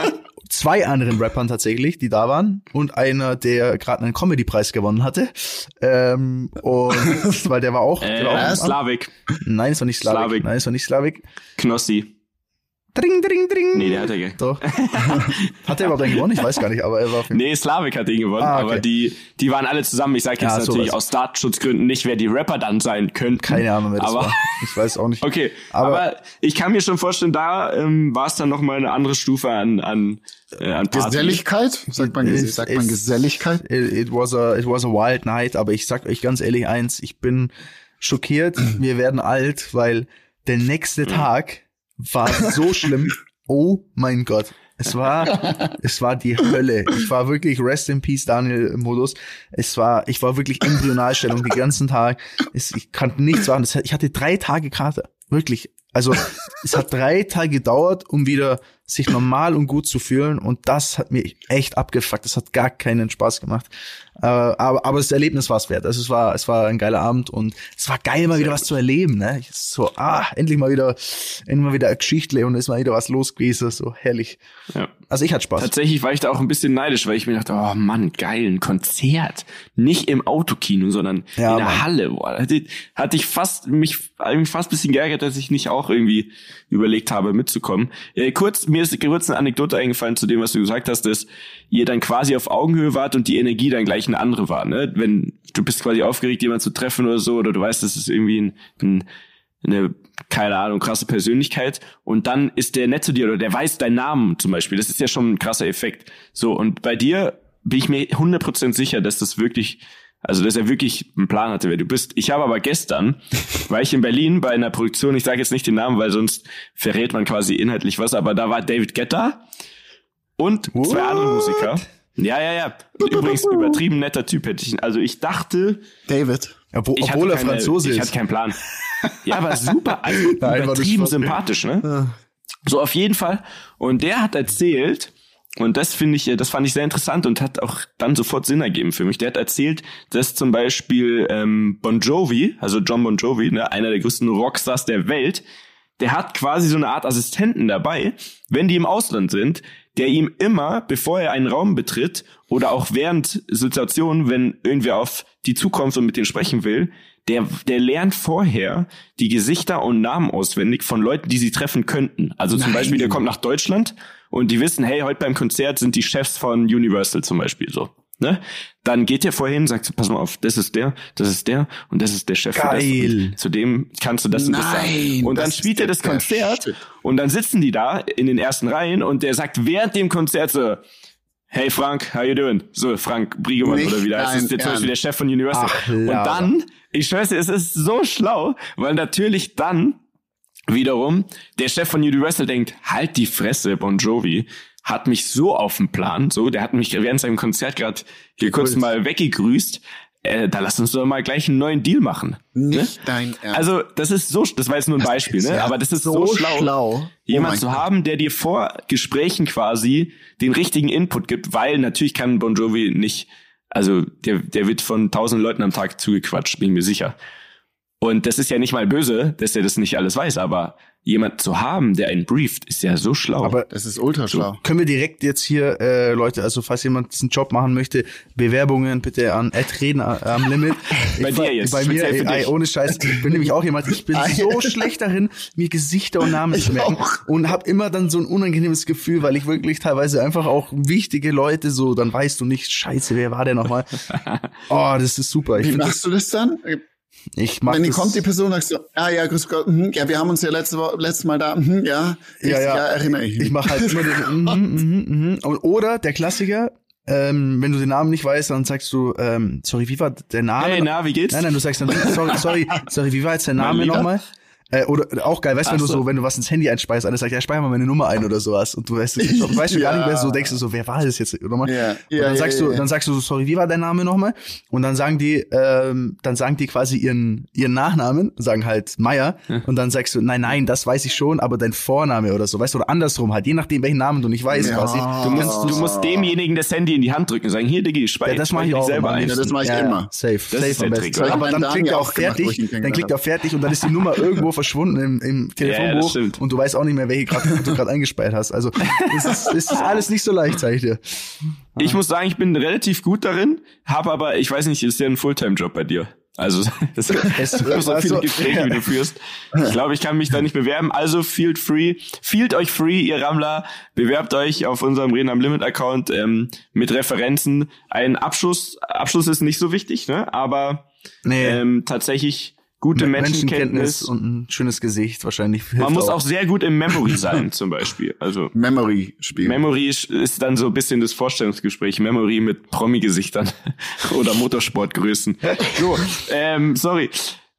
zwei anderen Rappern tatsächlich, die da waren und einer, der gerade einen Comedy-Preis gewonnen hatte. Ähm, und weil der war auch, der war auch
Äh,
am-
Slavik,
Nein, es war nicht Slavik.
Slavik.
Nein, es war nicht Slavik.
Knossi.
Dring, dring, dring.
Nee, der hat er ge
Doch. hat er überhaupt einen gewonnen? Ich weiß gar nicht, aber er war auf jeden
Nee, Slavik hat den gewonnen,
Ah, okay.
aber die, die waren alle zusammen. Ich sage jetzt
Ja,
natürlich aus Datenschutzgründen nicht, wer die Rapper dann sein könnten.
keine Ahnung, wer das
aber,
war. Ich weiß auch nicht.
Okay,
Aber-
aber, ich kann mir schon vorstellen, da ähm, war es dann noch mal eine andere Stufe an an äh, an Party.
Geselligkeit? Sagt man,
Es-
sagt man
es-
Geselligkeit?
It, it was a it was a wild night, aber ich sag euch ganz ehrlich eins, ich bin schockiert, wir werden alt, weil der nächste Tag war so schlimm. Oh mein Gott. Es war, es war die Hölle. Ich war wirklich Rest in Peace Daniel Modus. Es war, ich war wirklich Embryonalstellung den ganzen Tag. Es, ich konnte nichts machen. Ich hatte drei Tage Kater. Wirklich. Also, es hat drei Tage gedauert, um wieder sich normal und gut zu fühlen. Und das hat mir echt abgefuckt. Das hat gar keinen Spaß gemacht. Äh, aber, aber das Erlebnis war es wert. Also es war, es war ein geiler Abend und es war geil, mal wieder was zu erleben. Ne? So, ah, endlich mal wieder, endlich mal wieder eine Geschichte und ist mal wieder was los gewesen. So herrlich. Ja. Also ich hatte Spaß.
Tatsächlich war ich da auch ein bisschen neidisch, weil ich mir dachte, oh Mann, geil, ein Konzert. Nicht im Autokino, sondern ja, in der Mann. Halle. Boah, hatte, hatte ich fast, mich, mich fast ein bisschen geärgert, dass ich nicht auch irgendwie überlegt habe, mitzukommen. Äh, kurz, mir ist kurz eine Anekdote eingefallen zu dem, was du gesagt hast, dass ihr dann quasi auf Augenhöhe wart und die Energie dann gleich eine andere war. Ne? Wenn du bist quasi aufgeregt, jemanden zu treffen oder so, oder du weißt, das ist irgendwie ein, ein eine, keine Ahnung, krasse Persönlichkeit und dann ist der nett zu dir oder der weiß deinen Namen zum Beispiel. Das ist ja schon ein krasser Effekt. So, und bei dir bin ich mir 100% sicher, dass das wirklich, also dass er wirklich einen Plan hatte, wer du bist. Ich habe aber gestern, war ich in Berlin bei einer Produktion, ich sage jetzt nicht den Namen, weil sonst verrät man quasi inhaltlich was, aber da war David Guetta und What? zwei andere Musiker. Ja, ja, ja. Übrigens übertrieben netter Typ hätte ich. Also ich dachte.
David.
Obwohl, obwohl er keine, Franzose ist.
Ich hatte keinen Plan. Ja, aber super, also Nein, übertrieben sympathisch, ne? Ja. So auf jeden Fall. Und der hat erzählt, und das finde ich, das fand ich sehr interessant und hat auch dann sofort Sinn ergeben für mich. Der hat erzählt, dass zum Beispiel ähm, Bon Jovi, also John Bon Jovi, ne, einer der größten Rockstars der Welt, der hat quasi so eine Art Assistenten dabei, wenn die im Ausland sind, der ihm immer, bevor er einen Raum betritt oder auch während Situationen, wenn irgendwer auf die zukommt und mit denen sprechen will, der, der lernt vorher die Gesichter und Namen auswendig von Leuten, die sie treffen könnten. Also zum Nein. Beispiel, der kommt nach Deutschland und die wissen, hey, heute beim Konzert sind die Chefs von Universal zum Beispiel so. Ne? Dann geht er vorhin, sagt, pass mal auf, das ist der, das ist der und das ist der Chef.
Geil.
Zu dem kannst du das und das sagen. Und dann spielt er das Konzert Shit. und dann sitzen die da in den ersten Reihen und der sagt während dem Konzert so, Hey Frank, how you doing? So, Frank Briegemann oder wieder. Das ist jetzt zum Beispiel der Chef von Universal. Ach, und dann, ich schwör's dir, es ist so schlau, weil natürlich dann wiederum der Chef von Universal denkt, halt die Fresse, Bon Jovi hat mich so auf dem Plan, so, der hat mich während seinem Konzert gerade hier kurz cool. mal weggegrüßt. Äh, da lass uns doch mal gleich einen neuen Deal machen.
Ne? Nicht ne? dein
Ernst. Also, das ist so, das war jetzt nur ein Beispiel, ne? Aber das ist so, so schlau, schlau. Oh jemand oh zu haben, der dir vor Gesprächen quasi den richtigen Input gibt, weil natürlich kann Bon Jovi nicht, also der, der wird von tausend Leuten am Tag zugequatscht, bin ich mir sicher. Und das ist ja nicht mal böse, dass er das nicht alles weiß, aber jemand zu haben, der einen brieft, ist ja so schlau.
Aber das ist ultra schlau. So,
können wir direkt jetzt hier, äh, Leute, also falls jemand diesen Job machen möchte, Bewerbungen bitte an Ed Reden am Limit.
bei dir jetzt.
Bei mir, ey, ey, ohne Scheiß. Ich bin nämlich auch jemand, ich bin so schlecht darin, mir Gesichter und Namen zu merken. Und habe immer dann so ein unangenehmes Gefühl, weil ich wirklich teilweise einfach auch wichtige Leute so, dann weißt du nicht, scheiße, wer war der nochmal? Oh, das ist super.
Ich Wie machst das, du das dann?
Ich mach
Wenn die kommt die Person sagst du, ah ja, grüß Gott, mh, ja, wir haben uns ja letzte Woche, letztes Mal da, mh, ja,
ich, ja, ja, ja, erinnere ich. Ich mache halt immer den, mh, mh, mh. Oder der Klassiker, ähm, wenn du den Namen nicht weißt, dann sagst du, ähm, sorry, wie war der Name?
Hey, na, wie geht's?
Nein, nein, du sagst dann, sorry, sorry, sorry, wie war jetzt der Name nochmal? Äh, oder auch geil, weißt du, wenn du so, wenn du was ins Handy einspeist, einer sagt, ja, speicher mal meine Nummer ein oder sowas und du weißt, du, du weißt schon ja. gar nicht mehr, so denkst du so, wer war das jetzt nochmal? Ja. Und dann ja, sagst ja, du, dann sagst du so, sorry, wie war dein Name nochmal? Und dann sagen die, ähm, dann sagen die quasi ihren ihren Nachnamen, sagen halt Meier und dann sagst du, nein, nein, das weiß ich schon, aber dein Vorname oder so, weißt du, oder andersrum halt, je nachdem welchen Namen du nicht weißt, quasi.
Du musst, du musst demjenigen das Handy in die Hand drücken und sagen, hier, Diggi, speicher.
Ja, das mache ich auch
selber ein.
das mache ich immer.
Safe, das safe am besten. Aber dann klickt er auf fertig, dann klickt er auf fertig und dann ist die Nummer irgendwo verschwunden im, im Telefonbuch ja, und du weißt auch nicht mehr, welche grad, du gerade eingespeichert hast. Also es ist, es ist alles nicht so leicht, sag ich dir.
Ich muss sagen, ich bin relativ gut darin, habe aber, ich weiß nicht, ist ja ein Fulltime-Job bei dir. Also es es so viele also, Gespräche, wie du führst. Ich glaube, ich kann mich da nicht bewerben. Also feel free, feelt euch free, ihr Rammler. Bewerbt euch auf unserem Reden am Limit Account ähm, mit Referenzen. Ein Abschluss, Abschluss ist nicht so wichtig, ne? Aber nee. ähm, tatsächlich gute Menschenkenntnis,
und ein schönes Gesicht wahrscheinlich.
Man muss auch. auch sehr gut im Memory sein, zum Beispiel. Also
Memory spielen.
Memory ist dann so ein bisschen das Vorstellungsgespräch. Memory mit Promi-Gesichtern oder Motorsportgrößen. so, ähm, sorry.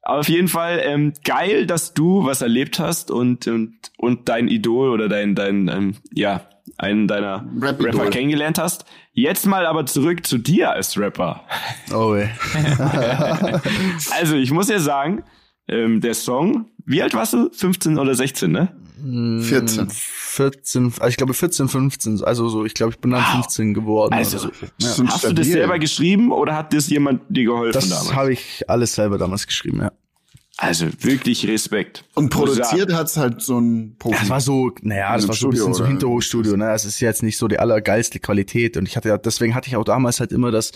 Auf jeden Fall ähm, geil, dass du was erlebt hast und und und dein Idol oder dein dein ähm, ja einen deiner Rap Rapper kennengelernt hast. Jetzt mal aber zurück zu dir als Rapper.
Oh ey.
also ich muss ja sagen, ähm, der Song. Wie alt warst du? 15 oder 16, ne?
14.
14, also ich glaube 14, 15, also so, ich glaube, ich bin dann 15 geworden.
Also,
so.
Ja.
Hast du das selber geschrieben oder hat das jemand dir geholfen
Das
damals?
habe ich alles selber damals geschrieben, ja.
Also wirklich Respekt.
Und produziert hat's halt so ein Profi.
Das war so, naja, das
einem
war so ein bisschen so
oder?
Hinterhofstudio, ne? Es ist jetzt nicht so die allergeilste Qualität. Und ich hatte ja, deswegen hatte ich auch damals halt immer das,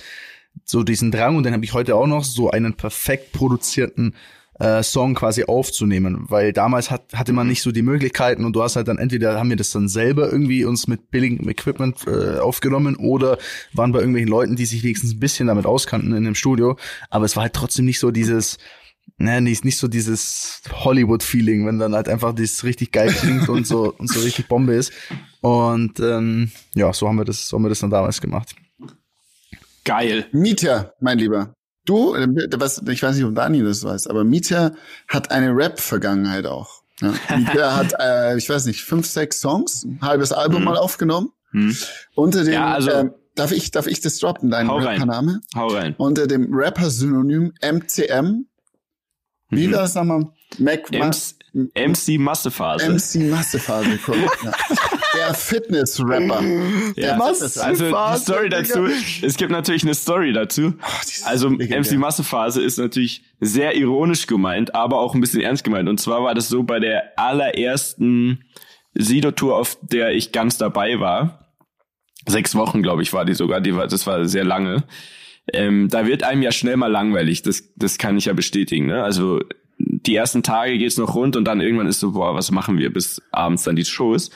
so diesen Drang, und den habe ich heute auch noch, so einen perfekt produzierten äh, Song quasi aufzunehmen. Weil damals hat, hatte man nicht so die Möglichkeiten und du hast halt dann entweder haben wir das dann selber irgendwie uns mit billigem Equipment äh, aufgenommen oder waren bei irgendwelchen Leuten, die sich wenigstens ein bisschen damit auskannten in dem Studio. Aber es war halt trotzdem nicht so dieses, ne, nicht, nicht so dieses Hollywood-Feeling, wenn dann halt einfach das richtig geil klingt und so und so richtig Bombe ist. Und ähm, ja, so haben wir das, so haben wir das dann damals gemacht.
Geil.
Mieter, mein Lieber. Du, äh, was, ich weiß nicht, ob Dani das weiß, aber Mieter hat eine Rap-Vergangenheit auch. Ja. Mieter hat, äh, ich weiß nicht, fünf, sechs Songs, ein halbes Album mal aufgenommen.
Hm.
Unter dem,
Ja, also-
ähm, darf ich, darf ich das droppen, dein
Hau rein.
Rappername?
Hau rein.
Unter dem Rapper-Synonym MCM. Wie
Mhm.
das, wir, Mac,
MC, MC Massephase.
MC Massephase, korrekt, ja. Der Fitness-Rapper.
Ja.
Masse-
Also die Story dazu, es gibt natürlich eine Story dazu.
ist
Also. MC Massephase ist natürlich sehr ironisch gemeint, aber auch ein bisschen ernst gemeint. Und zwar war das so bei der allerersten Sido-Tour, auf der ich ganz dabei war. Sechs Wochen, glaube ich, war die sogar. Die war, das war sehr lange. Ähm, da wird einem ja schnell mal langweilig. Das, das kann ich ja bestätigen. Ne? Also die ersten Tage geht's noch rund und dann irgendwann ist so, boah, was machen wir, bis abends dann die Show ist.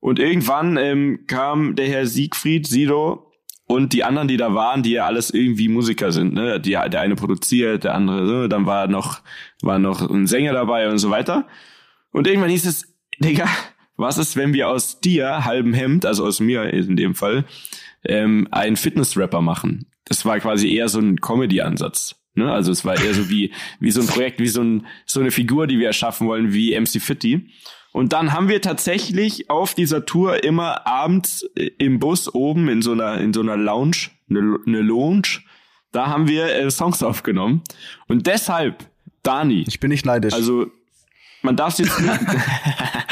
Und irgendwann ähm, kam der Herr Siegfried, Sido und die anderen, die da waren, die ja alles irgendwie Musiker sind. Ne? Die, der eine produziert, der andere so. Dann war noch, war noch ein Sänger dabei und so weiter. Und irgendwann hieß es, Digga, was ist, wenn wir aus dir, halbem Hemd, also aus mir in dem Fall, ähm, einen Fitness-Rapper machen? Das war quasi eher so ein Comedy-Ansatz. Ne? Also es war eher so wie, wie so ein Projekt, wie so, ein, so eine Figur, die wir erschaffen wollen, wie MC Fitty. Und dann haben wir tatsächlich auf dieser Tour immer abends äh, im Bus oben in so einer, in so einer Lounge, eine, eine Lounge, da haben wir äh, Songs aufgenommen. Und deshalb, Dani,
Ich bin nicht neidisch.
also man darf es jetzt nicht,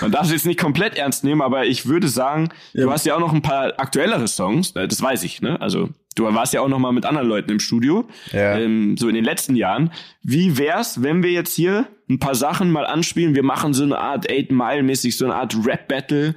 man darf jetzt nicht komplett ernst nehmen, aber ich würde sagen, du hast ja auch noch ein paar aktuellere Songs, äh, das weiß ich, ne? Also du warst ja auch noch mal mit anderen Leuten im Studio,
Ja.
ähm, so in den letzten Jahren. Wie wär's, wenn wir jetzt hier ein paar Sachen mal anspielen? Wir machen so eine Art Eight Mile mäßig, so eine Art Rap Battle.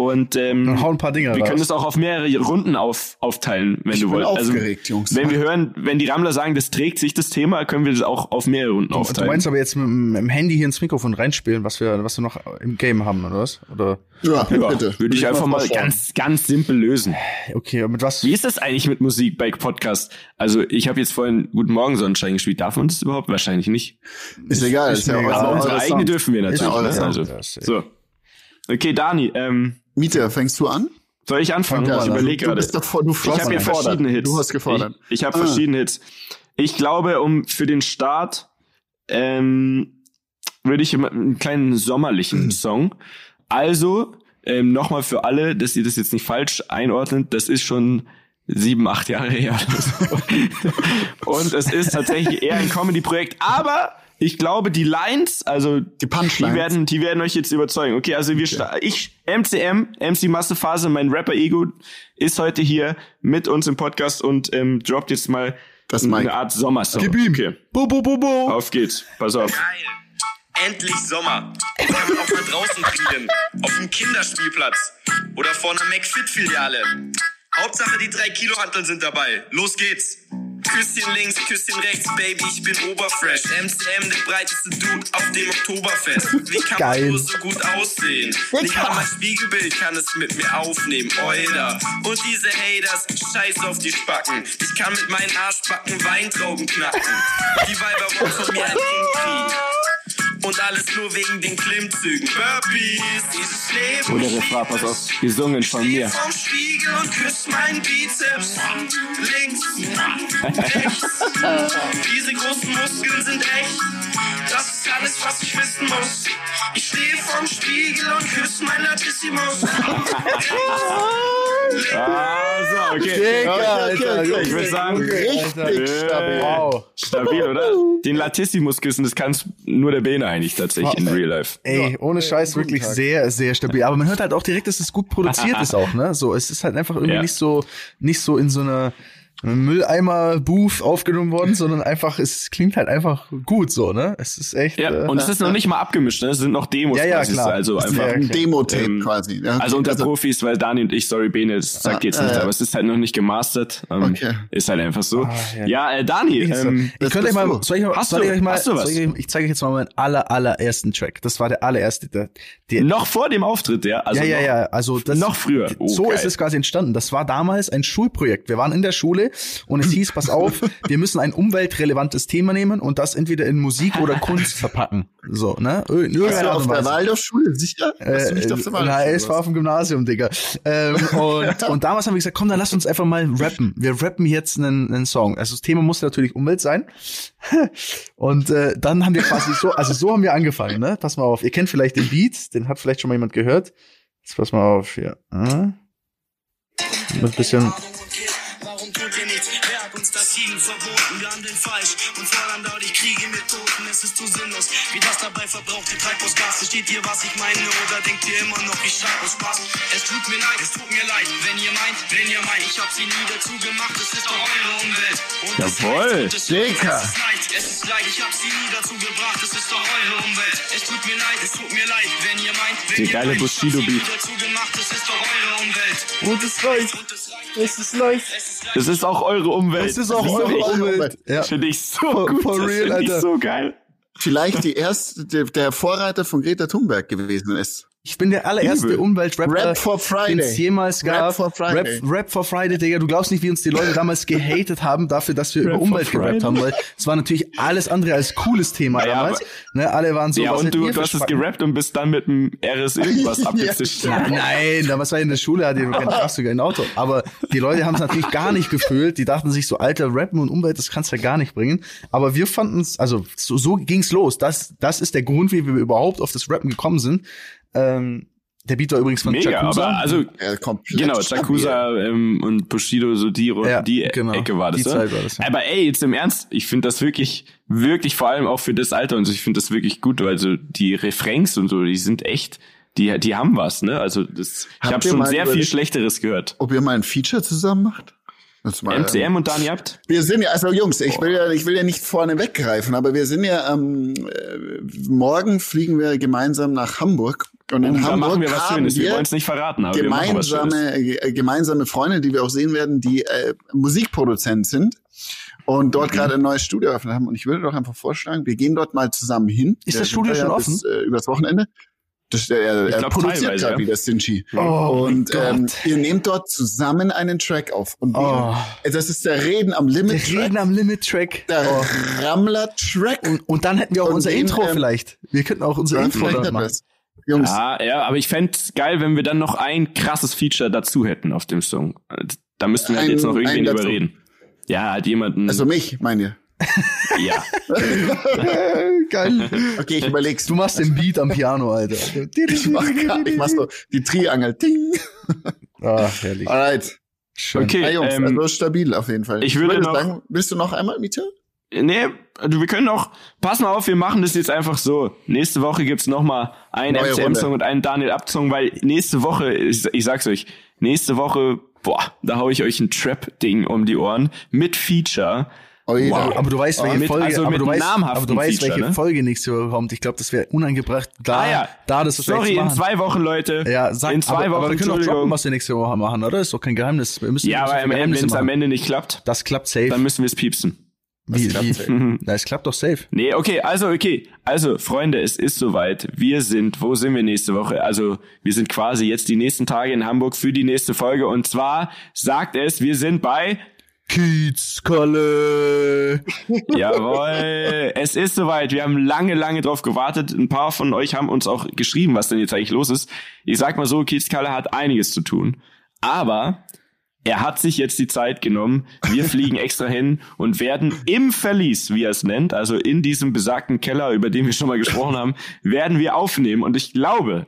Und ähm,
Dann hau ein paar Dinger
wir
raus.
können das auch auf mehrere Runden auf, aufteilen, wenn
Ich
du wolltest. Also,
aufgeregt, Jungs.
Wenn wir hören, wenn die Rammler sagen, das trägt sich das Thema, können wir das auch auf mehrere Runden
du
aufteilen.
meinst aber jetzt mit, dem- mit dem Handy hier ins Mikrofon reinspielen, was wir, was wir noch im Game haben, oder was? Oder
Ja,
ja,
bitte.
würde ich einfach mal ganz, ganz simpel lösen.
okay, mit was?
Wie ist das eigentlich mit Musik bei Podcast? Also ich habe jetzt vorhin Guten Morgen Sonnenschein gespielt. Darf man das überhaupt? Wahrscheinlich nicht.
Ist egal, ist,
ist
ja
egal.
Aber
Ah,
unsere
eure
eigene dürfen wir
Ist
natürlich. Ne? Also, so. Okay, Dani, ähm,
Mieter, fängst du an?
soll ich anfangen?
Fang du
ich
an.
überlege
Du
gerade.
du
Ich habe hier verschiedene Hits.
Du hast gefordert.
Ich, ich habe
Ah.
verschiedene Hits. Ich glaube, um für den Start ähm, würde ich einen kleinen sommerlichen Song. Also ähm, nochmal für alle, dass ihr das jetzt nicht falsch einordnet. Das ist schon sieben, acht Jahre her. so. Und es ist tatsächlich eher ein Comedy-Projekt. Aber ich glaube, die Lines, also
Die Punchlines.
die werden, die werden euch jetzt überzeugen. Okay, also wir, sta- ich, MCM, MC Massephase, mein Rapper-Ego, ist heute hier mit uns im Podcast und ähm, droppt jetzt mal
Das
eine Art Sommersong.
Gib ihm.
Okay,
Bo, bo, bo, bo.
auf geht's. Pass auf.
Geil. Endlich Sommer. Kann man auch mal draußen spielen. Auf dem Kinderspielplatz. Oder vor einer McFit-Filiale. Hauptsache die drei Kilo Hanteln sind dabei. Los geht's. Küsschen links, Küsschen rechts, Baby, ich bin oberfresh. MCM, der breiteste Dude auf dem Oktoberfest. Wie kann
Geil.
man nur so gut aussehen? Nicht mal mein Spiegelbild kann es mit mir aufnehmen, Euler. Und diese Haters, scheiß auf die Spacken. Ich kann mit meinen Arschbacken Weintrauben knacken. Die Weiber wollen von mir ein Kind kriegen. Und alles nur wegen den Klimmzügen. Burpees, dieses Leben.
Oh, der Refrain, pass auf. Gesungen von mir.
vorm Spiegel und küss meinen Bizeps. Links, rechts. Diese großen Muskeln sind echt. Das ist alles, was ich wissen muss. Ich stehe vorm Spiegel und küss mein Latissimus.
Ah, so, okay.
Digga,
Okay,
Alter.
okay, okay.
Ich würde sagen,
Richtig stabil.
Wow.
stabil, oder? Den Latissimus küssen, das kann nur der Bene eigentlich tatsächlich in Real Life.
Ey, ohne Scheiß wirklich
Tag.
sehr, sehr stabil. Aber man hört halt auch direkt, dass es gut produziert ist auch, ne? So, es ist halt einfach irgendwie
Ja.
nicht so, nicht so in so einer Mülleimer-Booth aufgenommen worden, sondern einfach, es klingt halt einfach gut so, ne? Es ist echt.
Ja,
äh,
und es ist noch nicht mal abgemischt, ne? Es sind noch Demos
Ja, ja,
quasi.
klar.
Also
Ist
einfach.
Ein Demo-Tape
Ähm,
quasi. Ja, okay.
Also unter Profis, weil Dani und ich, sorry Bene, das sagt
Ah,
jetzt nicht,
äh,
aber es ist halt noch nicht gemastert. Ähm,
Okay.
Ist halt einfach so.
Ah, ja.
ja, äh, Dani, ähm,
ich könnte euch mal, soll ich,
Hast
soll
du?
ich euch mal,
Hast du was?
soll ich, ich zeige euch jetzt mal meinen aller, allerersten Track. Das war der allererste, der, der
noch vor dem Auftritt, ja? Also
ja, ja,
noch,
ja, also das,
noch früher. Oh,
so
geil.
ist es quasi entstanden. Das war damals ein Schulprojekt. Wir waren in der Schule und es hieß, pass auf, wir müssen ein umweltrelevantes Thema nehmen und das entweder in Musik oder Kunst verpacken. So, ne? In
Warst du auf der. Waldorfschule? Sicher? Nicht auf der
Äh, nein,
Waldorfschule?
es war auf dem Gymnasium, Digga. Ähm, und, und damals haben wir gesagt, komm, dann lass uns einfach mal rappen. Wir rappen jetzt einen, einen Song. Also das Thema muss natürlich Umwelt sein. Und äh, dann haben wir quasi so, also so haben wir angefangen, ne? Pass mal auf. Ihr kennt vielleicht den Beat, den hat vielleicht schon mal jemand gehört. Jetzt pass mal auf hier. Hm? Mit bisschen.
Ziegen verboten? Wir handeln falsch und fordern dadurch Kriege mit Toten. Es ist zu sinnlos, wie das dabei verbrauchte Treibhausgas. Versteht ihr, was ich meine? Oder denkt ihr immer noch, ich schreibe aus Spaß? Es tut mir leid, es tut mir leid. Wenn ihr meint, wenn ihr meint, ich hab sie nie dazu gemacht. Es ist doch eure Umwelt. Und
Jawohl.
Dicker.
Es ist leid, es ist leid, ich hab sie nie dazu gebracht. Es ist doch eure Umwelt. Es tut mir leid, es tut mir leid. Wenn ihr meint, wenn
Der
ihr
geile
meint, ich hab sie
Bushido-Beat.
nie dazu gemacht. Es ist doch eure Umwelt.
Und es reicht.
Und es reicht.
Es ist leicht.
Es ist
auch eure Umwelt.
Es ist auch
Liebe
eure
ich.
Umwelt. Ja.
Finde ich so
For-
gut.
for
das
real,
finde ich
Alter.
so geil.
Vielleicht die erste, der Vorreiter von Greta Thunberg gewesen ist.
Ich bin der allererste
Übel.
Umweltrapper,
Rap for Friday.
den es jemals gab.
Rap for Friday.
Rap, Rap for Friday, Digga. Du glaubst nicht, wie uns die Leute damals gehatet haben dafür, dass wir
Rap
über
for
Umwelt gerappt
Friday.
haben, weil es war natürlich alles andere als cooles Thema
Ja,
damals. Ne, alle waren so,
ja,
was
und du, du hast es gerappt und bist dann mit dem RS irgendwas abgezischt.
Na, nein, damals war ich in der Schule, hatte ich kein fast sogar ein Auto. Aber die Leute haben es natürlich gar nicht gefühlt. Die dachten sich so, alter, Rappen und Umwelt, das kannst du ja gar nicht bringen. Aber wir fanden es, also so, so ging's los. Das, das ist der Grund, wie wir überhaupt auf das Rappen gekommen sind. Ähm, der Beat war übrigens von
Mega,
Jakuza.
aber also
Ja,
Genau. Jakuza ähm, und Bushido, so die,
Ja,
die
genau.
Ecke war das.
Die? Zeit war das, ja.
Aber ey, jetzt im Ernst, ich finde das wirklich, wirklich vor allem auch für das Alter und so, ich finde das wirklich gut, weil so die Refrains und so, die sind echt, die, die haben was, ne? Also das, ich habe schon sehr viel Schlechteres gehört.
Ob ihr mal ein Feature zusammen macht? Mal,
MCM und Dani Abt?
Wir sind ja, also Jungs, ich will ja, ich will ja nicht vorne weggreifen, aber wir sind ja, ähm, äh, morgen fliegen wir gemeinsam nach Hamburg. Und in
Und da
Hamburg
machen wir was
haben
Schönes. Wir
wir
wollen es nicht verraten, aber
gemeinsame, äh, gemeinsame Freunde, die wir auch sehen werden, die äh, Musikproduzent sind und
Mhm.
dort gerade ein neues Studio eröffnet haben. Und ich würde doch einfach vorschlagen, wir gehen dort mal zusammen hin.
Ist das Studio schon
ja
offen?
Bis, äh, übers Wochenende. Das, äh, er er
glaub,
produziert gerade
ja.
wieder Stinchi.
Oh
und ähm, ihr nehmt dort zusammen einen Track auf. Und wir,
Oh.
äh, das ist der Reden am Limit
Wir reden
Track,
am Limit-Track.
der
Oh.
Rammler-Track.
Und, und dann hätten wir auch
Und
unser
den,
Intro
ähm,
vielleicht. Wir könnten auch unser Intro dort machen.
das. Jungs,
Ja, ja, aber ich fänd's geil, wenn wir dann noch ein krasses Feature dazu hätten auf dem Song. Da müssten wir halt
Ein-
jetzt noch irgendwen überreden. Ja, halt jemanden.
also mich, meint ihr?
Ja.
Geil.
Okay, ich überleg's.
Du machst den Beat am Piano, Alter.
ich mach, grad- ich mach so die Triangel. Ding.
Ah, herrlich.
Alright.
Schön.
Okay,
Ja, Jungs,
ähm,
also stabil auf jeden Fall.
ich würde noch-
sagen, willst du noch einmal, Mieter?
Nee, du, wir können auch, pass mal auf, wir machen das jetzt einfach so. Nächste Woche gibt's noch mal einen MCM-Song und einen Daniel Abt-Song, weil nächste Woche, ich, ich sag's euch, nächste Woche, boah, da hau ich euch ein Trap-Ding um die Ohren mit Feature.
Oh.
Wow.
Aber du weißt, welche
mit-
Folge,
also
aber du weißt, aber du weißt,
Feature,
welche
ne?
Folge nächste Woche kommt. Ich glaube, das wäre unangebracht, da,
ah ja,
da das
sorry, in zwei Wochen, Leute.
Ja, sag,
in zwei
aber,
Wochen,
aber wir können auch droppen, was wir nächste Woche machen, oder? Ist doch kein Geheimnis. Wir müssen
Ja, aber wenn es am. Ende nicht klappt,
Das klappt safe.
dann müssen wir es piepsen.
wie,
klappt
wie,
safe.
Na, es klappt doch safe.
Nee, okay, also okay. Also, Freunde, es ist soweit. Wir sind, wo sind wir nächste Woche? Also, wir sind quasi jetzt die nächsten Tage in Hamburg für die nächste Folge. Und zwar sagt es, wir sind bei
Kiezkalle.
Jawohl, es ist soweit. Wir haben lange, lange drauf gewartet. Ein paar von euch haben uns auch geschrieben, was denn jetzt eigentlich los ist. Ich sag mal so, Kiezkalle hat einiges zu tun. Aber er hat sich jetzt die Zeit genommen. Wir fliegen extra hin und werden im Verlies, wie er es nennt, also in diesem besagten Keller, über den wir schon mal gesprochen haben, werden wir aufnehmen. Und ich glaube,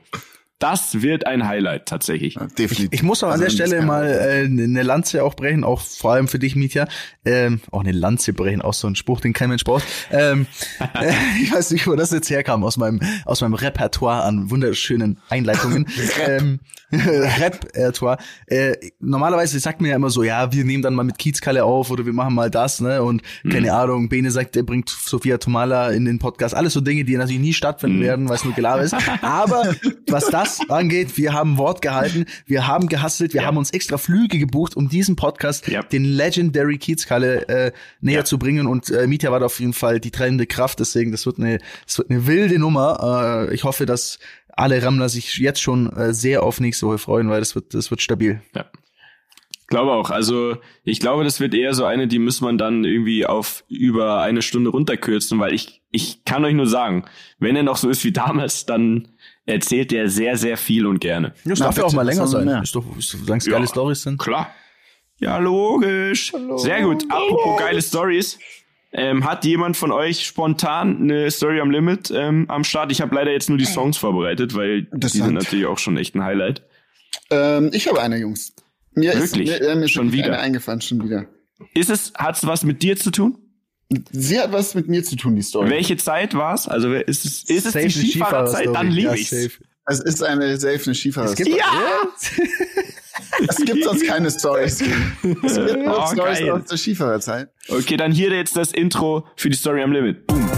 Das wird ein Highlight tatsächlich. Ja,
definitiv. Ich, ich muss auch an der also Stelle mal äh, eine Lanze auch brechen, auch vor allem für dich, Mietja. Ähm, auch eine Lanze brechen, auch so ein Spruch, den kein Mensch braucht. Ähm, äh, ich weiß nicht, wo das jetzt herkam, aus meinem, aus meinem Repertoire an wunderschönen Einleitungen. ähm, Repertoire. Äh, normalerweise sagt man ja immer so, ja, wir nehmen dann mal mit Kiezkalle auf oder wir machen mal das, ne? Und mhm. keine Ahnung, Bene sagt, er bringt Sophia Tomala in den Podcast. Alles so Dinge, die natürlich nie stattfinden mhm. werden, weil es nur Gelaber ist. Aber was das angeht, wir haben Wort gehalten, wir haben gehasselt, wir ja. haben uns extra Flüge gebucht, um diesen Podcast, ja. den Legendary Kiezkalle, äh, näher ja. zu bringen. Und äh, Mietja war da auf jeden Fall die treibende Kraft, deswegen, das wird eine, das wird eine wilde Nummer. Äh, ich hoffe, dass alle Rammler sich jetzt schon äh, sehr auf nächste Woche freuen, weil das wird, das wird stabil.
Ja. Glaube auch. Also ich glaube, das wird eher so eine, die muss man dann irgendwie auf über eine Stunde runterkürzen, weil ich, ich kann euch nur sagen, wenn er noch so ist wie damals, dann erzählt er sehr, sehr viel und gerne.
Das darf ja auch mal länger sein. Ist doch, ist, solange es ja, geile Stories sind.
Klar. Ja, logisch. Hallo. Sehr gut. Apropos geile Stories. Ähm, hat jemand von euch spontan eine Story am Limit ähm, am Start? Ich habe leider jetzt nur die Songs vorbereitet, weil die sind natürlich auch schon echt ein Highlight.
Ähm, ich habe eine, Jungs.
Mir Wirklich?
Ist, mir, mir schon wieder eine eingefallen, schon wieder.
Ist es, hat's was mit dir zu tun?
Sie hat was mit mir zu tun, die Story.
Welche Zeit war's? Also ist es, ist es die Skifahrerzeit? Dann liebe ja, ich's.
Es ist eine safe eine Skifahrerzeit. Ja! es gibt sonst keine Stories. Es gibt nur oh, Stories geil. aus der Skifahrerzeit.
Okay, dann hier jetzt das Intro für die Story am Limit. Boom.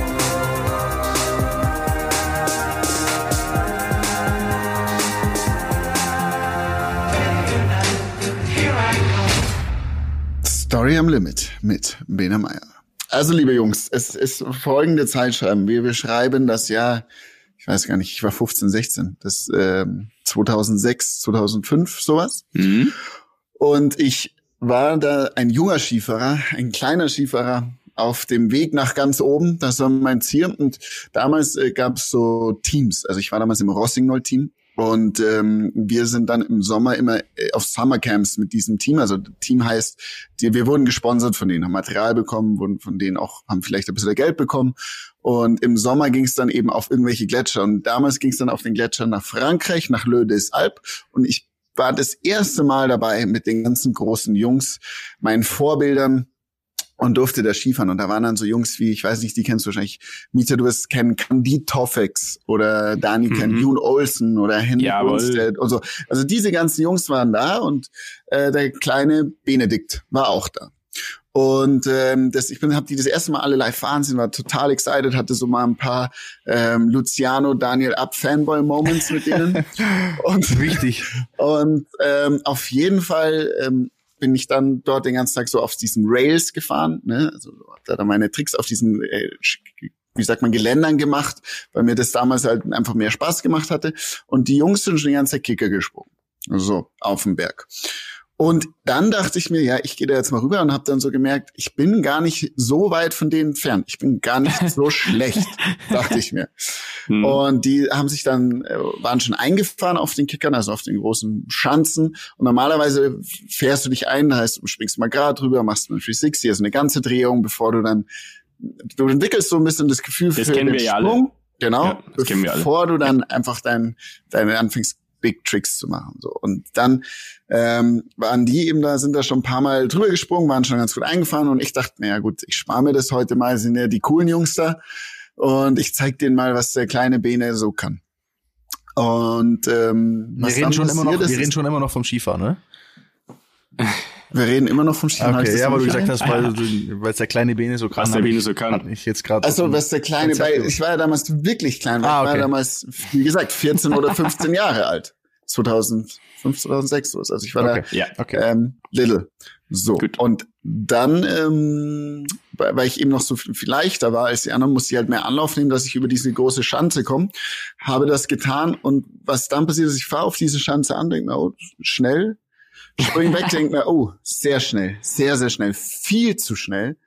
Story am Limit mit Bena Meyer. Also, liebe Jungs, es ist folgende Zeitschreiben. Wir beschreiben das Jahr, ich weiß gar nicht, ich war 15, 16, das äh, 2006, 2005, sowas. Mhm. Und ich war da ein junger Skifahrer, ein kleiner Skifahrer auf dem Weg nach ganz oben. Das war mein Ziel. Und damals äh, gab es so Teams. Also ich war damals im Rossignol-Team und ähm, wir sind dann im Sommer immer äh, auf Summercamps mit diesem Team. Also Team heißt, die, wir wurden gesponsert von denen, haben Material bekommen, wurden von denen auch, haben vielleicht ein bisschen Geld bekommen. Und im Sommer ging es dann eben auf irgendwelche Gletscher. Und damals ging es dann auf den Gletscher nach Frankreich, nach Le des Alpes. Und ich war das erste Mal dabei mit den ganzen großen Jungs, meinen Vorbildern, und durfte da Skifahren. Und da waren dann so Jungs wie, ich weiß nicht, die kennst du wahrscheinlich, Mieter, du wirst kennen, Candide Toffex oder Dani mhm. kennen, June Olsen oder Henry Olstead und so. Also diese ganzen Jungs waren da und äh, der kleine Benedikt war auch da. Und ähm, das, ich bin, habe die das erste Mal alle live fahren sehen, war total excited, hatte so mal ein paar ähm, Luciano, Daniel Up Fanboy Moments mit denen.
und wichtig.
Und ähm, auf jeden Fall ähm, bin ich dann dort den ganzen Tag so auf diesen Rails gefahren, ne? Also hab da meine Tricks auf diesen äh, wie sagt man, Geländern gemacht, weil mir das damals halt einfach mehr Spaß gemacht hatte. Und die Jungs sind schon die ganze Zeit Kicker gesprungen. So, auf dem Berg. Und dann dachte ich mir, ja, ich gehe da jetzt mal rüber und habe dann so gemerkt, ich bin gar nicht so weit von denen entfernt. Ich bin gar nicht so schlecht, dachte ich mir. Hm. Und die haben sich dann, äh, waren schon eingefahren auf den Kickern, also auf den großen Schanzen. Und normalerweise fährst du dich ein, heißt, du springst mal gerade drüber, machst eine 360, also eine ganze Drehung, bevor du dann, du entwickelst so ein bisschen das Gefühl
das für den Sprung.
Alle. Genau, ja, bevor du dann einfach dein, deine anfängst Big Tricks zu machen. So. Und dann ähm, waren die eben da, sind da schon ein paar Mal drüber gesprungen, waren schon ganz gut eingefahren und ich dachte, naja gut, ich spare mir das heute mal, sind ja die coolen Jungs da und ich zeig denen mal, was der kleine Bene so kann. Und ähm,
wir reden schon immer noch, wir reden schon immer noch vom Skifahren, ne?
Wir reden immer noch vom Skifahren.
Okay, ja, weil du gesagt hast, weil es der kleine Bene so kann.
Was der Bene so kann.
Ich jetzt gerade.
Also, was der kleine, weil ich war ja damals wirklich klein, ah, okay. ich war damals, wie gesagt, 14 oder 15 Jahre alt. 2005, 2006 so ist. Also ich war okay. da
ja, okay.
ähm, little. So. Gut. Und dann, ähm, weil ich eben noch so viel leichter war als die anderen, musste ich halt mehr Anlauf nehmen, dass ich über diese große Schanze komme. Habe das getan und was dann passiert ist, ich fahre auf diese Schanze an, denke mir, oh, schnell, spring weg, denke mir, oh, sehr schnell, sehr, sehr schnell, viel zu schnell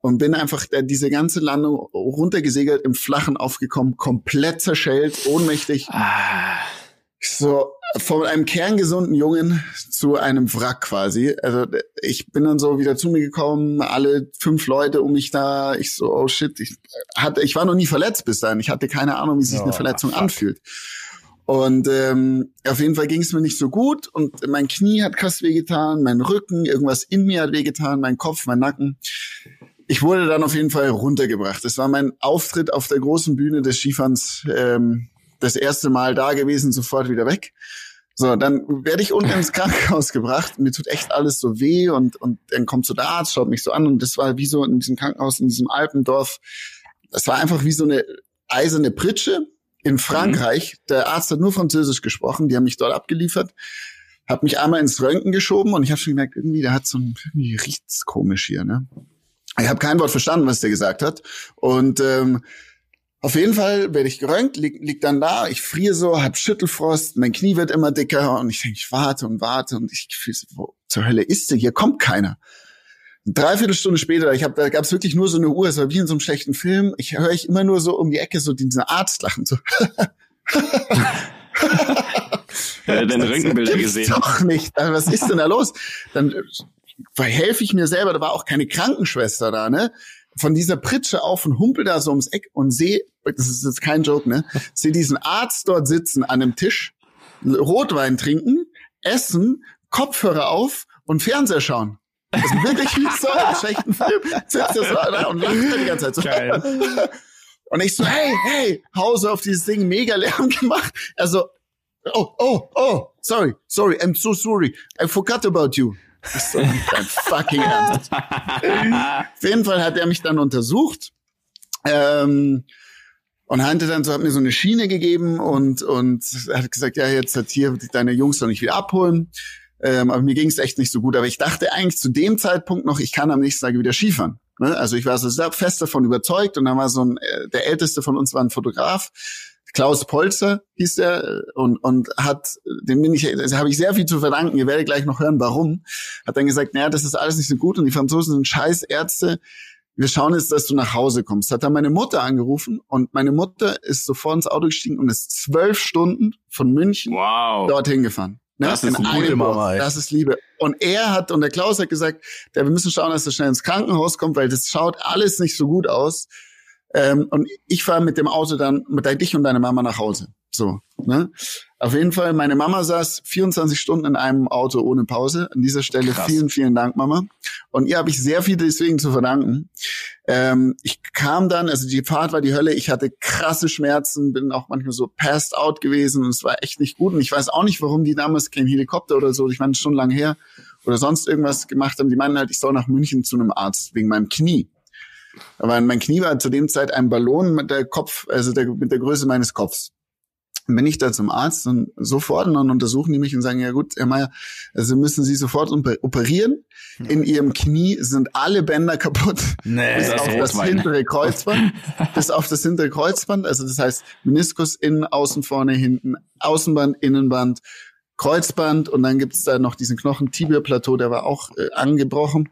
und bin einfach äh, diese ganze Landung runtergesegelt, im Flachen aufgekommen, komplett zerschellt, ohnmächtig. Ah. So, von einem kerngesunden Jungen zu einem Wrack quasi. Also ich bin dann so wieder zu mir gekommen, alle fünf Leute um mich da. Ich so, oh shit, ich hatte, ich war noch nie verletzt bis dahin. Ich hatte keine Ahnung, wie sich oh, eine Verletzung fuck. anfühlt. Und ähm, auf jeden Fall ging es mir nicht so gut und mein Knie hat krass wehgetan, mein Rücken, irgendwas in mir hat wehgetan, mein Kopf, mein Nacken. Ich wurde dann auf jeden Fall runtergebracht. Das war mein Auftritt auf der großen Bühne des Skifahrens, ähm, das erste Mal da gewesen, sofort wieder weg. So, dann werde ich unten ins Krankenhaus gebracht. Mir tut echt alles so weh und, und dann kommt so der Arzt, schaut mich so an und das war wie so in diesem Krankenhaus, in diesem Alpendorf. Das war einfach wie so eine eiserne Pritsche in Frankreich. Mhm. Der Arzt hat nur Französisch gesprochen, die haben mich dort abgeliefert, hat mich einmal ins Röntgen geschoben und ich habe schon gemerkt, irgendwie, der hat so ein, irgendwie riecht's komisch hier, ne? Ich habe kein Wort verstanden, was der gesagt hat. Und ähm, auf jeden Fall werde ich geröntgt, lieg, lieg dann da, ich friere so, hab Schüttelfrost, mein Knie wird immer dicker und ich denke, ich warte und warte und ich fühle so, wo zur Hölle ist der? Hier kommt keiner. Dreiviertel Stunde später, ich hab, da gab es wirklich nur so eine Uhr, es war wie in so einem schlechten Film. Ich höre ich immer nur so um die Ecke so diesen Arzt lachen, so.
ja, deine Röntgenbilder gesehen.
Doch nicht. Was ist denn da los? Dann äh, helfe ich mir selber. Da war auch keine Krankenschwester da, ne? Von dieser Pritsche auf und humpel da so ums Eck und sehe, das ist jetzt kein Joke, ne? Sehe diesen Arzt dort sitzen an einem Tisch, Rotwein trinken, essen, Kopfhörer auf und Fernseher schauen. Das ist wirklich wie so ein schlechten Film. Sitzt er so da und lacht die ganze Zeit so. Geil. Und ich so, hey, hey, Hause auf dieses Ding, mega Lärm gemacht. Also, oh, oh, oh, sorry, sorry, I'm so sorry. I forgot about you. Das ist so ein fucking Ernst. auf jeden Fall hat er mich dann untersucht. Ähm, und hatte dann so, hat mir so eine Schiene gegeben und, und hat gesagt, ja, jetzt hat hier deine Jungs doch nicht wieder abholen. Ähm, aber mir ging es echt nicht so gut. Aber ich dachte eigentlich zu dem Zeitpunkt noch, ich kann am nächsten Tag wieder Skifahren. Ne? Also ich war so sehr fest davon überzeugt und dann war so ein, äh, der älteste von uns war ein Fotograf, Klaus Polzer hieß der und und hat dem bin ich also habe ich sehr viel zu verdanken. Ihr werdet gleich noch hören, warum. Hat dann gesagt, naja, das ist alles nicht so gut und die Franzosen sind Scheißärzte. Wir schauen jetzt, dass du nach Hause kommst. Hat dann meine Mutter angerufen und meine Mutter ist sofort ins Auto gestiegen und ist zwölf Stunden von München
wow.
dorthin gefahren.
Ne? Das ist eine Mama.
Das ist Liebe. Und er hat, und der Klaus hat gesagt, der, wir müssen schauen, dass er schnell ins Krankenhaus kommt, weil das schaut alles nicht so gut aus. Ähm, und ich fahre mit dem Auto dann mit dich und deine Mama nach Hause. So, ne? Auf jeden Fall, meine Mama saß 24 Stunden in einem Auto ohne Pause. An dieser Stelle Krass. vielen, vielen Dank, Mama. Und ihr habe ich sehr viel deswegen zu verdanken. Ähm, ich kam dann, also die Fahrt war die Hölle. Ich hatte krasse Schmerzen, bin auch manchmal so passed out gewesen und es war echt nicht gut. Und ich weiß auch nicht, warum die damals kein Helikopter oder so, ich meine, schon lange her, oder sonst irgendwas gemacht haben. Die meinen halt, ich soll nach München zu einem Arzt wegen meinem Knie. Aber mein Knie war zu dem Zeit ein Ballon mit der Kopf, also der, mit der Größe meines Kopfs bin ich da zum Arzt und sofort und dann untersuchen die mich und sagen, ja gut, Herr Mayer, also müssen Sie sofort operieren. In Ihrem Knie sind alle Bänder kaputt. Nee, bis das auf das hintere Kreuzband. bis auf das hintere Kreuzband. Also das heißt Meniskus innen, außen, vorne, hinten, Außenband, Innenband, Kreuzband und dann gibt's da noch diesen Knochen Tibia-Plateau, der war auch äh, angebrochen.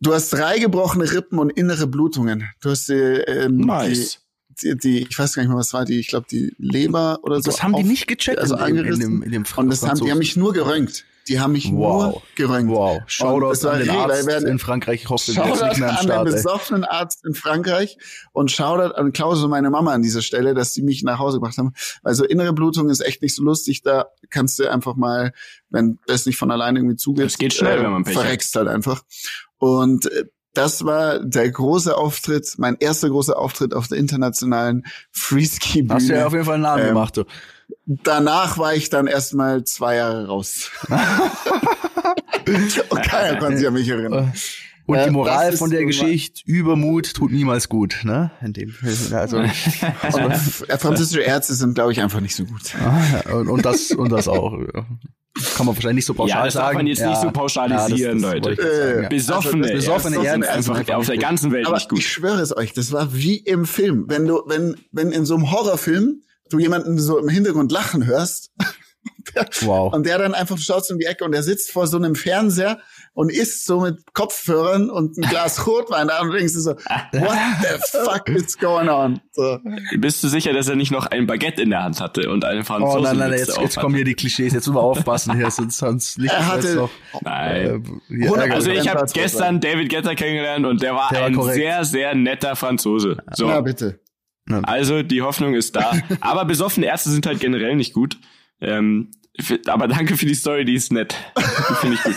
Du hast drei gebrochene Rippen und innere Blutungen. Du hast äh, ähm, nice. die die, die, ich weiß gar nicht mehr, was war die, ich glaube die Leber oder so.
Das haben auf, die nicht gecheckt
also in, in, dem, in dem Und das haben, die haben mich nur geröntgt. Die haben mich wow. nur geröntgt.
Wow. Shoutout an den Arzt in Frankreich. Ich hoffe, ist nicht mehr am Start.
an den besoffenen Arzt in Frankreich und Shoutout an Klaus und meine Mama an dieser Stelle, dass die mich nach Hause gebracht haben. Also innere Blutung ist echt nicht so lustig. Da kannst du einfach mal, wenn das nicht von alleine irgendwie zugeht,
es geht schnell, äh, wenn man Pech
verreckst halt einfach. Und äh, das war der große Auftritt, mein erster großer Auftritt auf der internationalen Freeski-Bühne.
Hast du ja auf jeden Fall einen Namen ähm, gemacht, du.
Danach war ich dann erstmal zwei Jahre raus. Und keiner konnte sich an mich erinnern.
Und die Moral von der Geschichte, Übermut tut niemals gut, ne? In dem also und
französische Ärzte sind, glaube ich, einfach nicht so gut.
Ah, und, und das und das auch kann man wahrscheinlich nicht so pauschal
ja, das
sagen.
darf man jetzt ja. nicht so pauschalisieren, ja, das, das Leute. Äh, besoffene, also besoffene ja, Ärzte einfach, einfach auf der ganzen Welt
aber
nicht gut.
Ich schwöre es euch, das war wie im Film. Wenn du, wenn, wenn in so einem Horrorfilm du jemanden so im Hintergrund lachen hörst, wow. und der dann einfach, du schaust um die Ecke und der sitzt vor so einem Fernseher und isst so mit Kopfhörern und ein Glas Rotwein da und denkst du so, what the fuck is going on? So.
Bist du sicher, dass er nicht noch ein Baguette in der Hand hatte und eine Franzose
Oh nein, nein, jetzt, jetzt kommen hier die Klischees, jetzt müssen wir aufpassen hier, sonst, sonst
nicht er hatte, noch,
Nein. Äh, also ich habe gestern David Getter kennengelernt und der war, der war ein korrekt. sehr, sehr netter Franzose.
So. Ja, bitte.
Also die Hoffnung ist da. Aber besoffene Ärzte sind halt generell nicht gut. Ähm, aber danke für die Story, die ist nett. Die finde ich gut.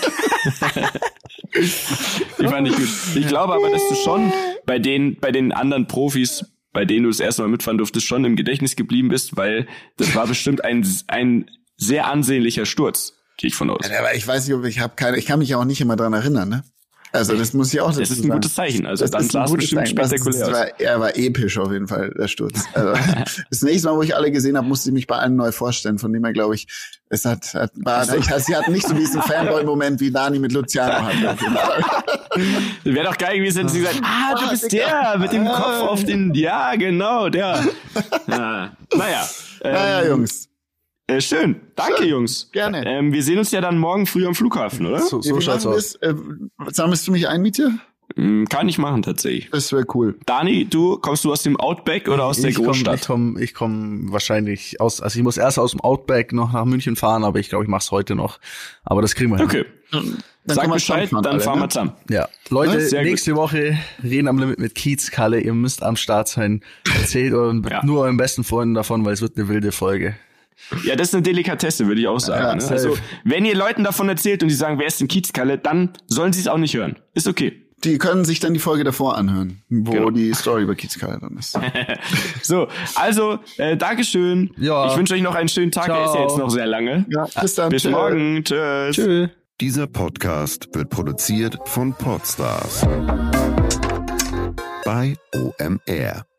die fand ich gut. Ich glaube aber, dass du schon bei den, bei den anderen Profis, bei denen du das erste Mal mitfahren durftest, schon im Gedächtnis geblieben bist, weil das war bestimmt ein, ein sehr ansehnlicher Sturz. Gehe ich von aus.
Ja, aber ich weiß nicht, ob ich habe keine, ich kann mich auch nicht immer dran erinnern, ne? Also das muss ich auch
Das ist ein sagen. gutes Zeichen. Also das dann sah es bestimmt Zeichen. spektakulär
war, Er war episch auf jeden Fall, der Sturz. Also, das nächste Mal, wo ich alle gesehen habe, musste ich mich bei allen neu vorstellen. Von dem her glaube ich, es hat, hat war, also, ich, sie hatten nicht so diesen Fanboy-Moment, wie Dani mit Luciano hatte.
Wäre doch geil gewesen, wenn sie gesagt, ah, du bist der mit dem Kopf auf den, ja, genau, der. Ja. Naja.
Ähm, naja, Jungs.
Äh, schön. Danke, schön. Jungs.
Gerne.
Ähm, wir sehen uns ja dann morgen früh am Flughafen, oder?
So, so schaut's aus. Äh, sammelst du mich ein, Mietje?
Mm, kann ich machen, tatsächlich.
Das wäre cool.
Dani, du, kommst du aus dem Outback oder aus ich der Großstadt?
Komm, ich komme komm wahrscheinlich aus, also ich muss erst aus dem Outback noch nach München fahren, aber ich glaube, ich mache es heute noch. Aber das kriegen wir hin.
Okay. Dann Sag Bescheid, dann alle, fahren wir ne? zusammen.
Ja. Leute, nächste gut. Woche reden am Limit mit Kiez, Kalle. Ihr müsst am Start sein. Erzählt euren, ja. nur euren besten Freunden davon, weil es wird eine wilde Folge.
Ja, das ist eine Delikatesse, würde ich auch sagen. Ja, ne? Also, wenn ihr Leuten davon erzählt und die sagen, wer ist denn Kiezkalle, dann sollen sie es auch nicht hören. Ist okay.
Die können sich dann die Folge davor anhören, wo genau. die Story über Kiezkalle dann ist.
so, also, äh, Dankeschön. Ja. Ich wünsche euch noch einen schönen Tag. Ciao. Der ist ja jetzt noch sehr lange.
Ja, bis dann.
Bis Tschö. morgen. Tschüss. Tschüss.
Dieser Podcast wird produziert von Podstars bei OMR.